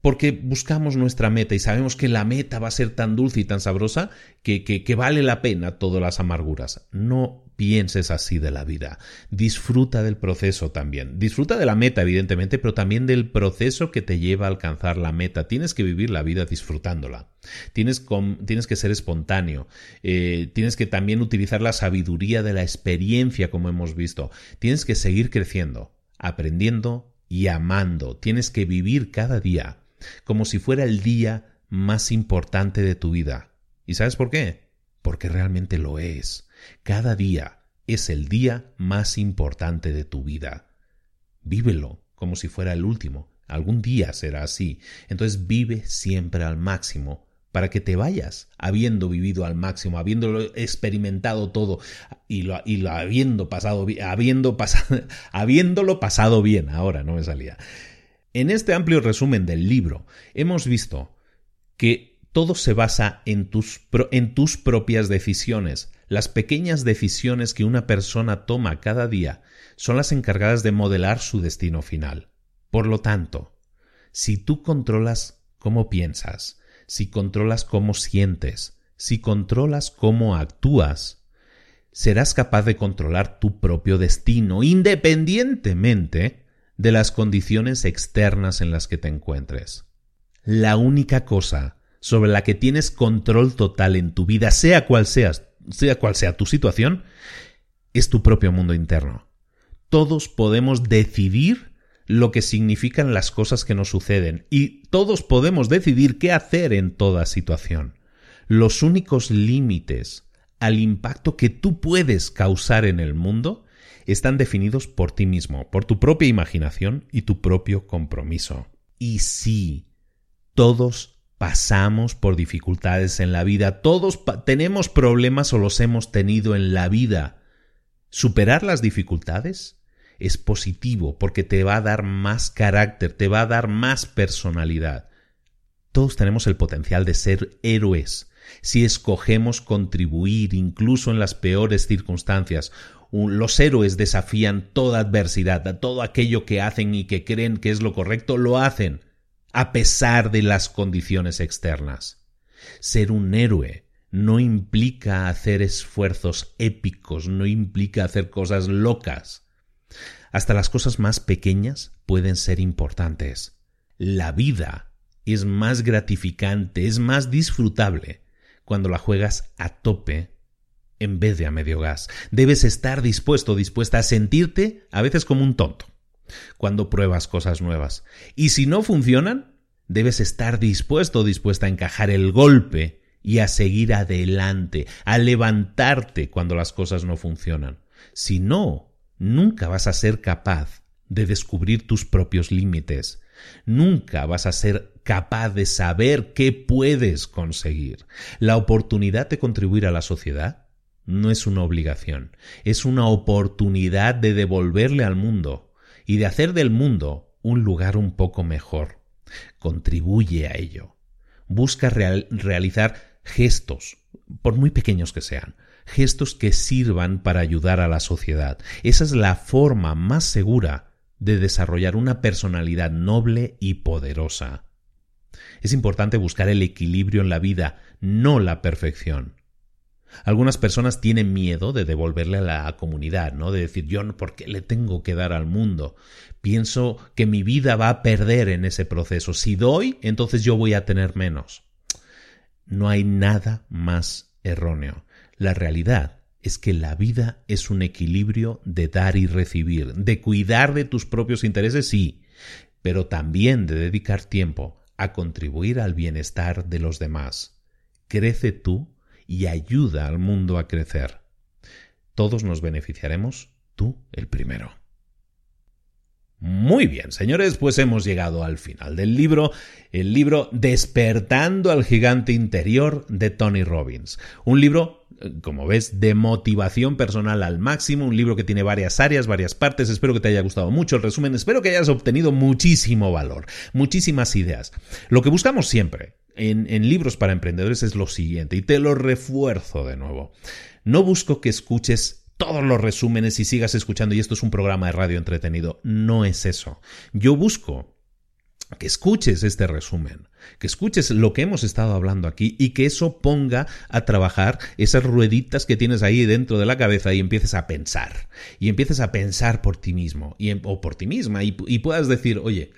porque buscamos nuestra meta y sabemos que la meta va a ser tan dulce y tan sabrosa que, que, vale la pena todas las amarguras. No pienses así de la vida. Disfruta del proceso también. Disfruta de la meta, evidentemente, pero también del proceso que te lleva a alcanzar la meta. Tienes que vivir la vida disfrutándola. Tienes, que ser espontáneo. Eh, tienes que también utilizar la sabiduría de la experiencia, como hemos visto. Tienes que seguir creciendo, aprendiendo y amando. Tienes que vivir cada día como si fuera el día más importante de tu vida. ¿Y sabes por qué? Porque realmente lo es. Cada día es el día más importante de tu vida. Vívelo como si fuera el último. Algún día será así. Entonces vive siempre al máximo para que te vayas habiendo vivido al máximo, habiéndolo experimentado todo y lo, y lo habiendo pasado habiendo pasado, habiéndolo pasado bien. Ahora no me salía. En este amplio resumen del libro hemos visto que todo se basa en tus, en tus, propias decisiones. Las pequeñas decisiones que una persona toma cada día son las encargadas de modelar su destino final. Por lo tanto, si tú controlas cómo piensas, si controlas cómo sientes, si controlas cómo actúas, serás capaz de controlar tu propio destino, independientemente de las condiciones externas en las que te encuentres. La única cosa sobre la que tienes control total en tu vida, sea cual sea, cual sea tu situación, es tu propio mundo interno. Todos podemos decidir lo que significan las cosas que nos suceden y todos podemos decidir qué hacer en toda situación. Los únicos límites al impacto que tú puedes causar en el mundo están definidos por ti mismo, por tu propia imaginación y tu propio compromiso. Y sí, todos pasamos por dificultades en la vida, todos tenemos problemas o los hemos tenido en la vida. Superar las dificultades es positivo porque te va a dar más carácter, te va a dar más personalidad. Todos tenemos el potencial de ser héroes si escogemos contribuir incluso en las peores circunstancias los héroes desafían toda adversidad, todo aquello que hacen y que creen que es lo correcto, lo hacen, a pesar de las condiciones externas. Ser un héroe no implica hacer esfuerzos épicos, no implica hacer cosas locas. Hasta las cosas más pequeñas pueden ser importantes. La vida es más gratificante, es más disfrutable cuando la juegas a tope en vez de a medio gas. Debes estar dispuesto, dispuesta a sentirte a veces como un tonto cuando pruebas cosas nuevas. Y si no funcionan, debes estar dispuesto, dispuesta a encajar el golpe y a seguir adelante, a levantarte cuando las cosas no funcionan. Si no, nunca vas a ser capaz de descubrir tus propios límites. Nunca vas a ser capaz de saber qué puedes conseguir. La oportunidad de contribuir a la sociedad no es una obligación, es una oportunidad de devolverle al mundo y de hacer del mundo un lugar un poco mejor. Contribuye a ello. Busca realizar gestos, por muy pequeños que sean, gestos que sirvan para ayudar a la sociedad. Esa es la forma más segura de desarrollar una personalidad noble y poderosa. Es importante buscar el equilibrio en la vida, no la perfección. Algunas personas tienen miedo de devolverle a la comunidad, ¿no? De decir, yo, ¿por qué le tengo que dar al mundo? Pienso que mi vida va a perder en ese proceso. Si doy, entonces yo voy a tener menos. No hay nada más erróneo. La realidad es que la vida es un equilibrio de dar y recibir, de cuidar de tus propios intereses, sí, pero también de dedicar tiempo a contribuir al bienestar de los demás. Crece tú y ayuda al mundo a crecer. Todos nos beneficiaremos, tú el primero. Muy bien, señores, pues hemos llegado al final del libro, el libro Despertando al gigante interior de Tony Robbins. Un libro, como ves, de motivación personal al máximo, un libro que tiene varias áreas, varias partes, espero que te haya gustado mucho el resumen, espero que hayas obtenido muchísimo valor, muchísimas ideas. Lo que buscamos siempre, en, libros para emprendedores es lo siguiente, y te lo refuerzo de nuevo. No busco que escuches todos los resúmenes y sigas escuchando y esto es un programa de radio entretenido. No es eso. Yo busco que escuches este resumen, que escuches lo que hemos estado hablando aquí y que eso ponga a trabajar esas rueditas que tienes ahí dentro de la cabeza y empieces a pensar. Y empieces a pensar por ti mismo y, o por ti misma y, puedas decir, oye,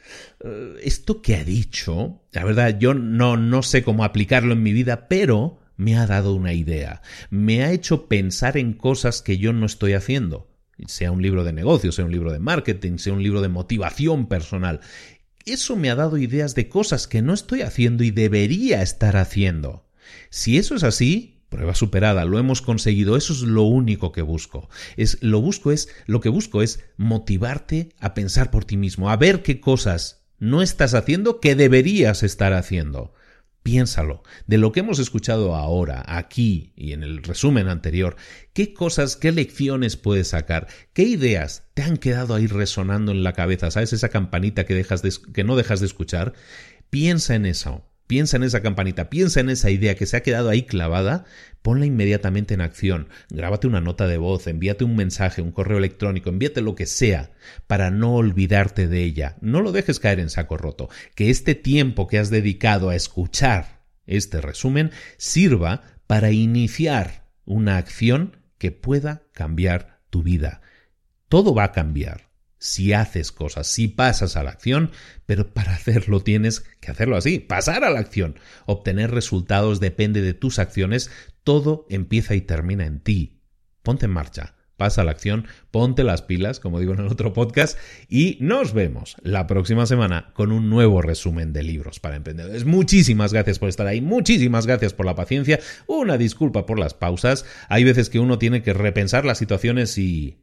eh, esto que ha dicho, la verdad, yo no, no sé cómo aplicarlo en mi vida, pero me ha dado una idea. Me ha hecho pensar en cosas que yo no estoy haciendo sea un libro de negocios, sea un libro de marketing, sea un libro de motivación personal. Eso me ha dado ideas de cosas que no estoy haciendo y debería estar haciendo. Si eso es así, prueba superada, lo hemos conseguido, eso es lo único que busco. Es lo busco es lo que busco es motivarte a pensar por ti mismo, a ver qué cosas no estás haciendo que deberías estar haciendo. Piénsalo, de lo que hemos escuchado ahora, aquí y en el resumen anterior, ¿qué cosas, qué lecciones puedes sacar? ¿Qué ideas te han quedado ahí resonando en la cabeza? ¿Sabes esa campanita que, dejas que no dejas de escuchar? Piensa en eso. Piensa en esa campanita, piensa en esa idea que se ha quedado ahí clavada, ponla inmediatamente en acción. Grábate una nota de voz, envíate un mensaje, un correo electrónico, envíate lo que sea para no olvidarte de ella. No lo dejes caer en saco roto. Que este tiempo que has dedicado a escuchar este resumen sirva para iniciar una acción que pueda cambiar tu vida. Todo va a cambiar si haces cosas, si pasas a la acción, pero para hacerlo tienes que hacerlo así, pasar a la acción. Obtener resultados depende de tus acciones, todo empieza y termina en ti. Ponte en marcha, pasa a la acción, ponte las pilas, como digo en el otro podcast, y nos vemos la próxima semana con un nuevo resumen de libros para emprendedores. Muchísimas gracias por estar ahí, muchísimas gracias por la paciencia, una disculpa por las pausas, hay veces que uno tiene que repensar las situaciones y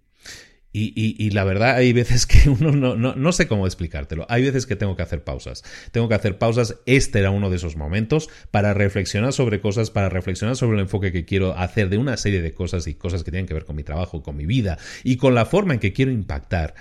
y, y, y, la verdad, hay veces que uno no, no, no, sé cómo explicártelo. Hay veces que tengo que hacer pausas. Tengo que hacer pausas. Este era uno de esos momentos para reflexionar sobre cosas, para reflexionar sobre el enfoque que quiero hacer de una serie de cosas y cosas que tienen que ver con mi trabajo, con mi vida y con la forma en que quiero impactar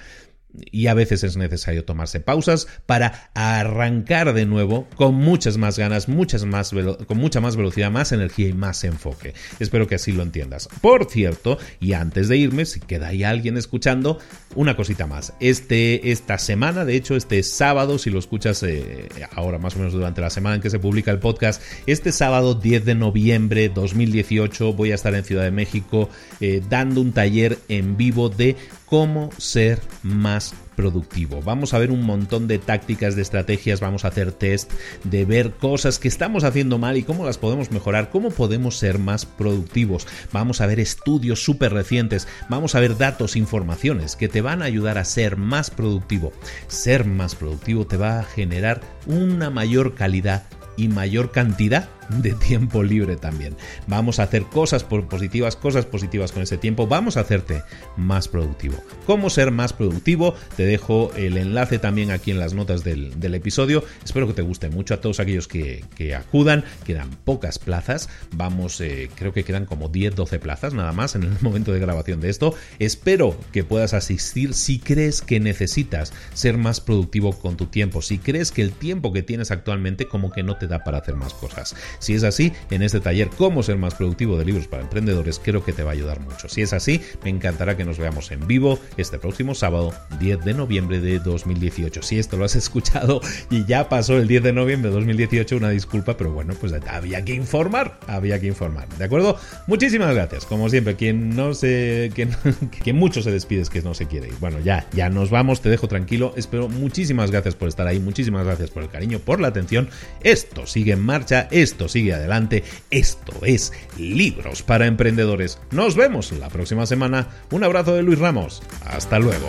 y a veces es necesario tomarse pausas para arrancar de nuevo con muchas más ganas, muchas más con mucha más velocidad, más energía y más enfoque. Espero que así lo entiendas. Por cierto, y antes de irme, si queda ahí alguien escuchando, una cosita más. Este, esta semana, de hecho, este sábado, si lo escuchas eh, ahora más o menos durante la semana en que se publica el podcast, este sábado 10 de noviembre 2018 voy a estar en Ciudad de México eh, dando un taller en vivo de cómo ser más productivo. Vamos a ver un montón de tácticas, de estrategias, vamos a hacer test de ver cosas que estamos haciendo mal y cómo las podemos mejorar, cómo podemos ser más productivos. Vamos a ver estudios súper recientes, vamos a ver datos, informaciones que te van a ayudar a ser más productivo. Ser más productivo te va a generar una mayor calidad y mayor cantidad de tiempo libre también. Vamos a hacer cosas positivas, cosas positivas con ese tiempo. Vamos a hacerte más productivo. ¿Cómo ser más productivo? Te dejo el enlace también aquí en las notas del, episodio. Espero que te guste mucho a todos aquellos que, acudan. Quedan pocas plazas. Vamos, eh, creo que quedan como 10, 12 plazas nada más en el momento de grabación de esto. Espero que puedas asistir si crees que necesitas ser más productivo con tu tiempo. Si crees que el tiempo que tienes actualmente como que no te da para hacer más cosas. Si es así, en este taller Cómo ser más productivo de libros para emprendedores creo que te va a ayudar mucho. Si es así, me encantará que nos veamos en vivo este próximo sábado 10 de noviembre de 2018. Si esto lo has escuchado y ya pasó el 10 de noviembre de 2018, una disculpa, pero bueno, pues había que informar, había que informar. ¿De acuerdo? Muchísimas gracias. Como siempre, quien no se que, mucho se despide es que no se quiere ir. Bueno, ya, ya nos vamos, te dejo tranquilo. Espero muchísimas gracias por estar ahí, muchísimas gracias por el cariño, por la atención. Esto sigue en marcha, esto sigue adelante. Esto es Libros para Emprendedores. Nos vemos la próxima semana. Un abrazo de Luis Ramos. Hasta luego.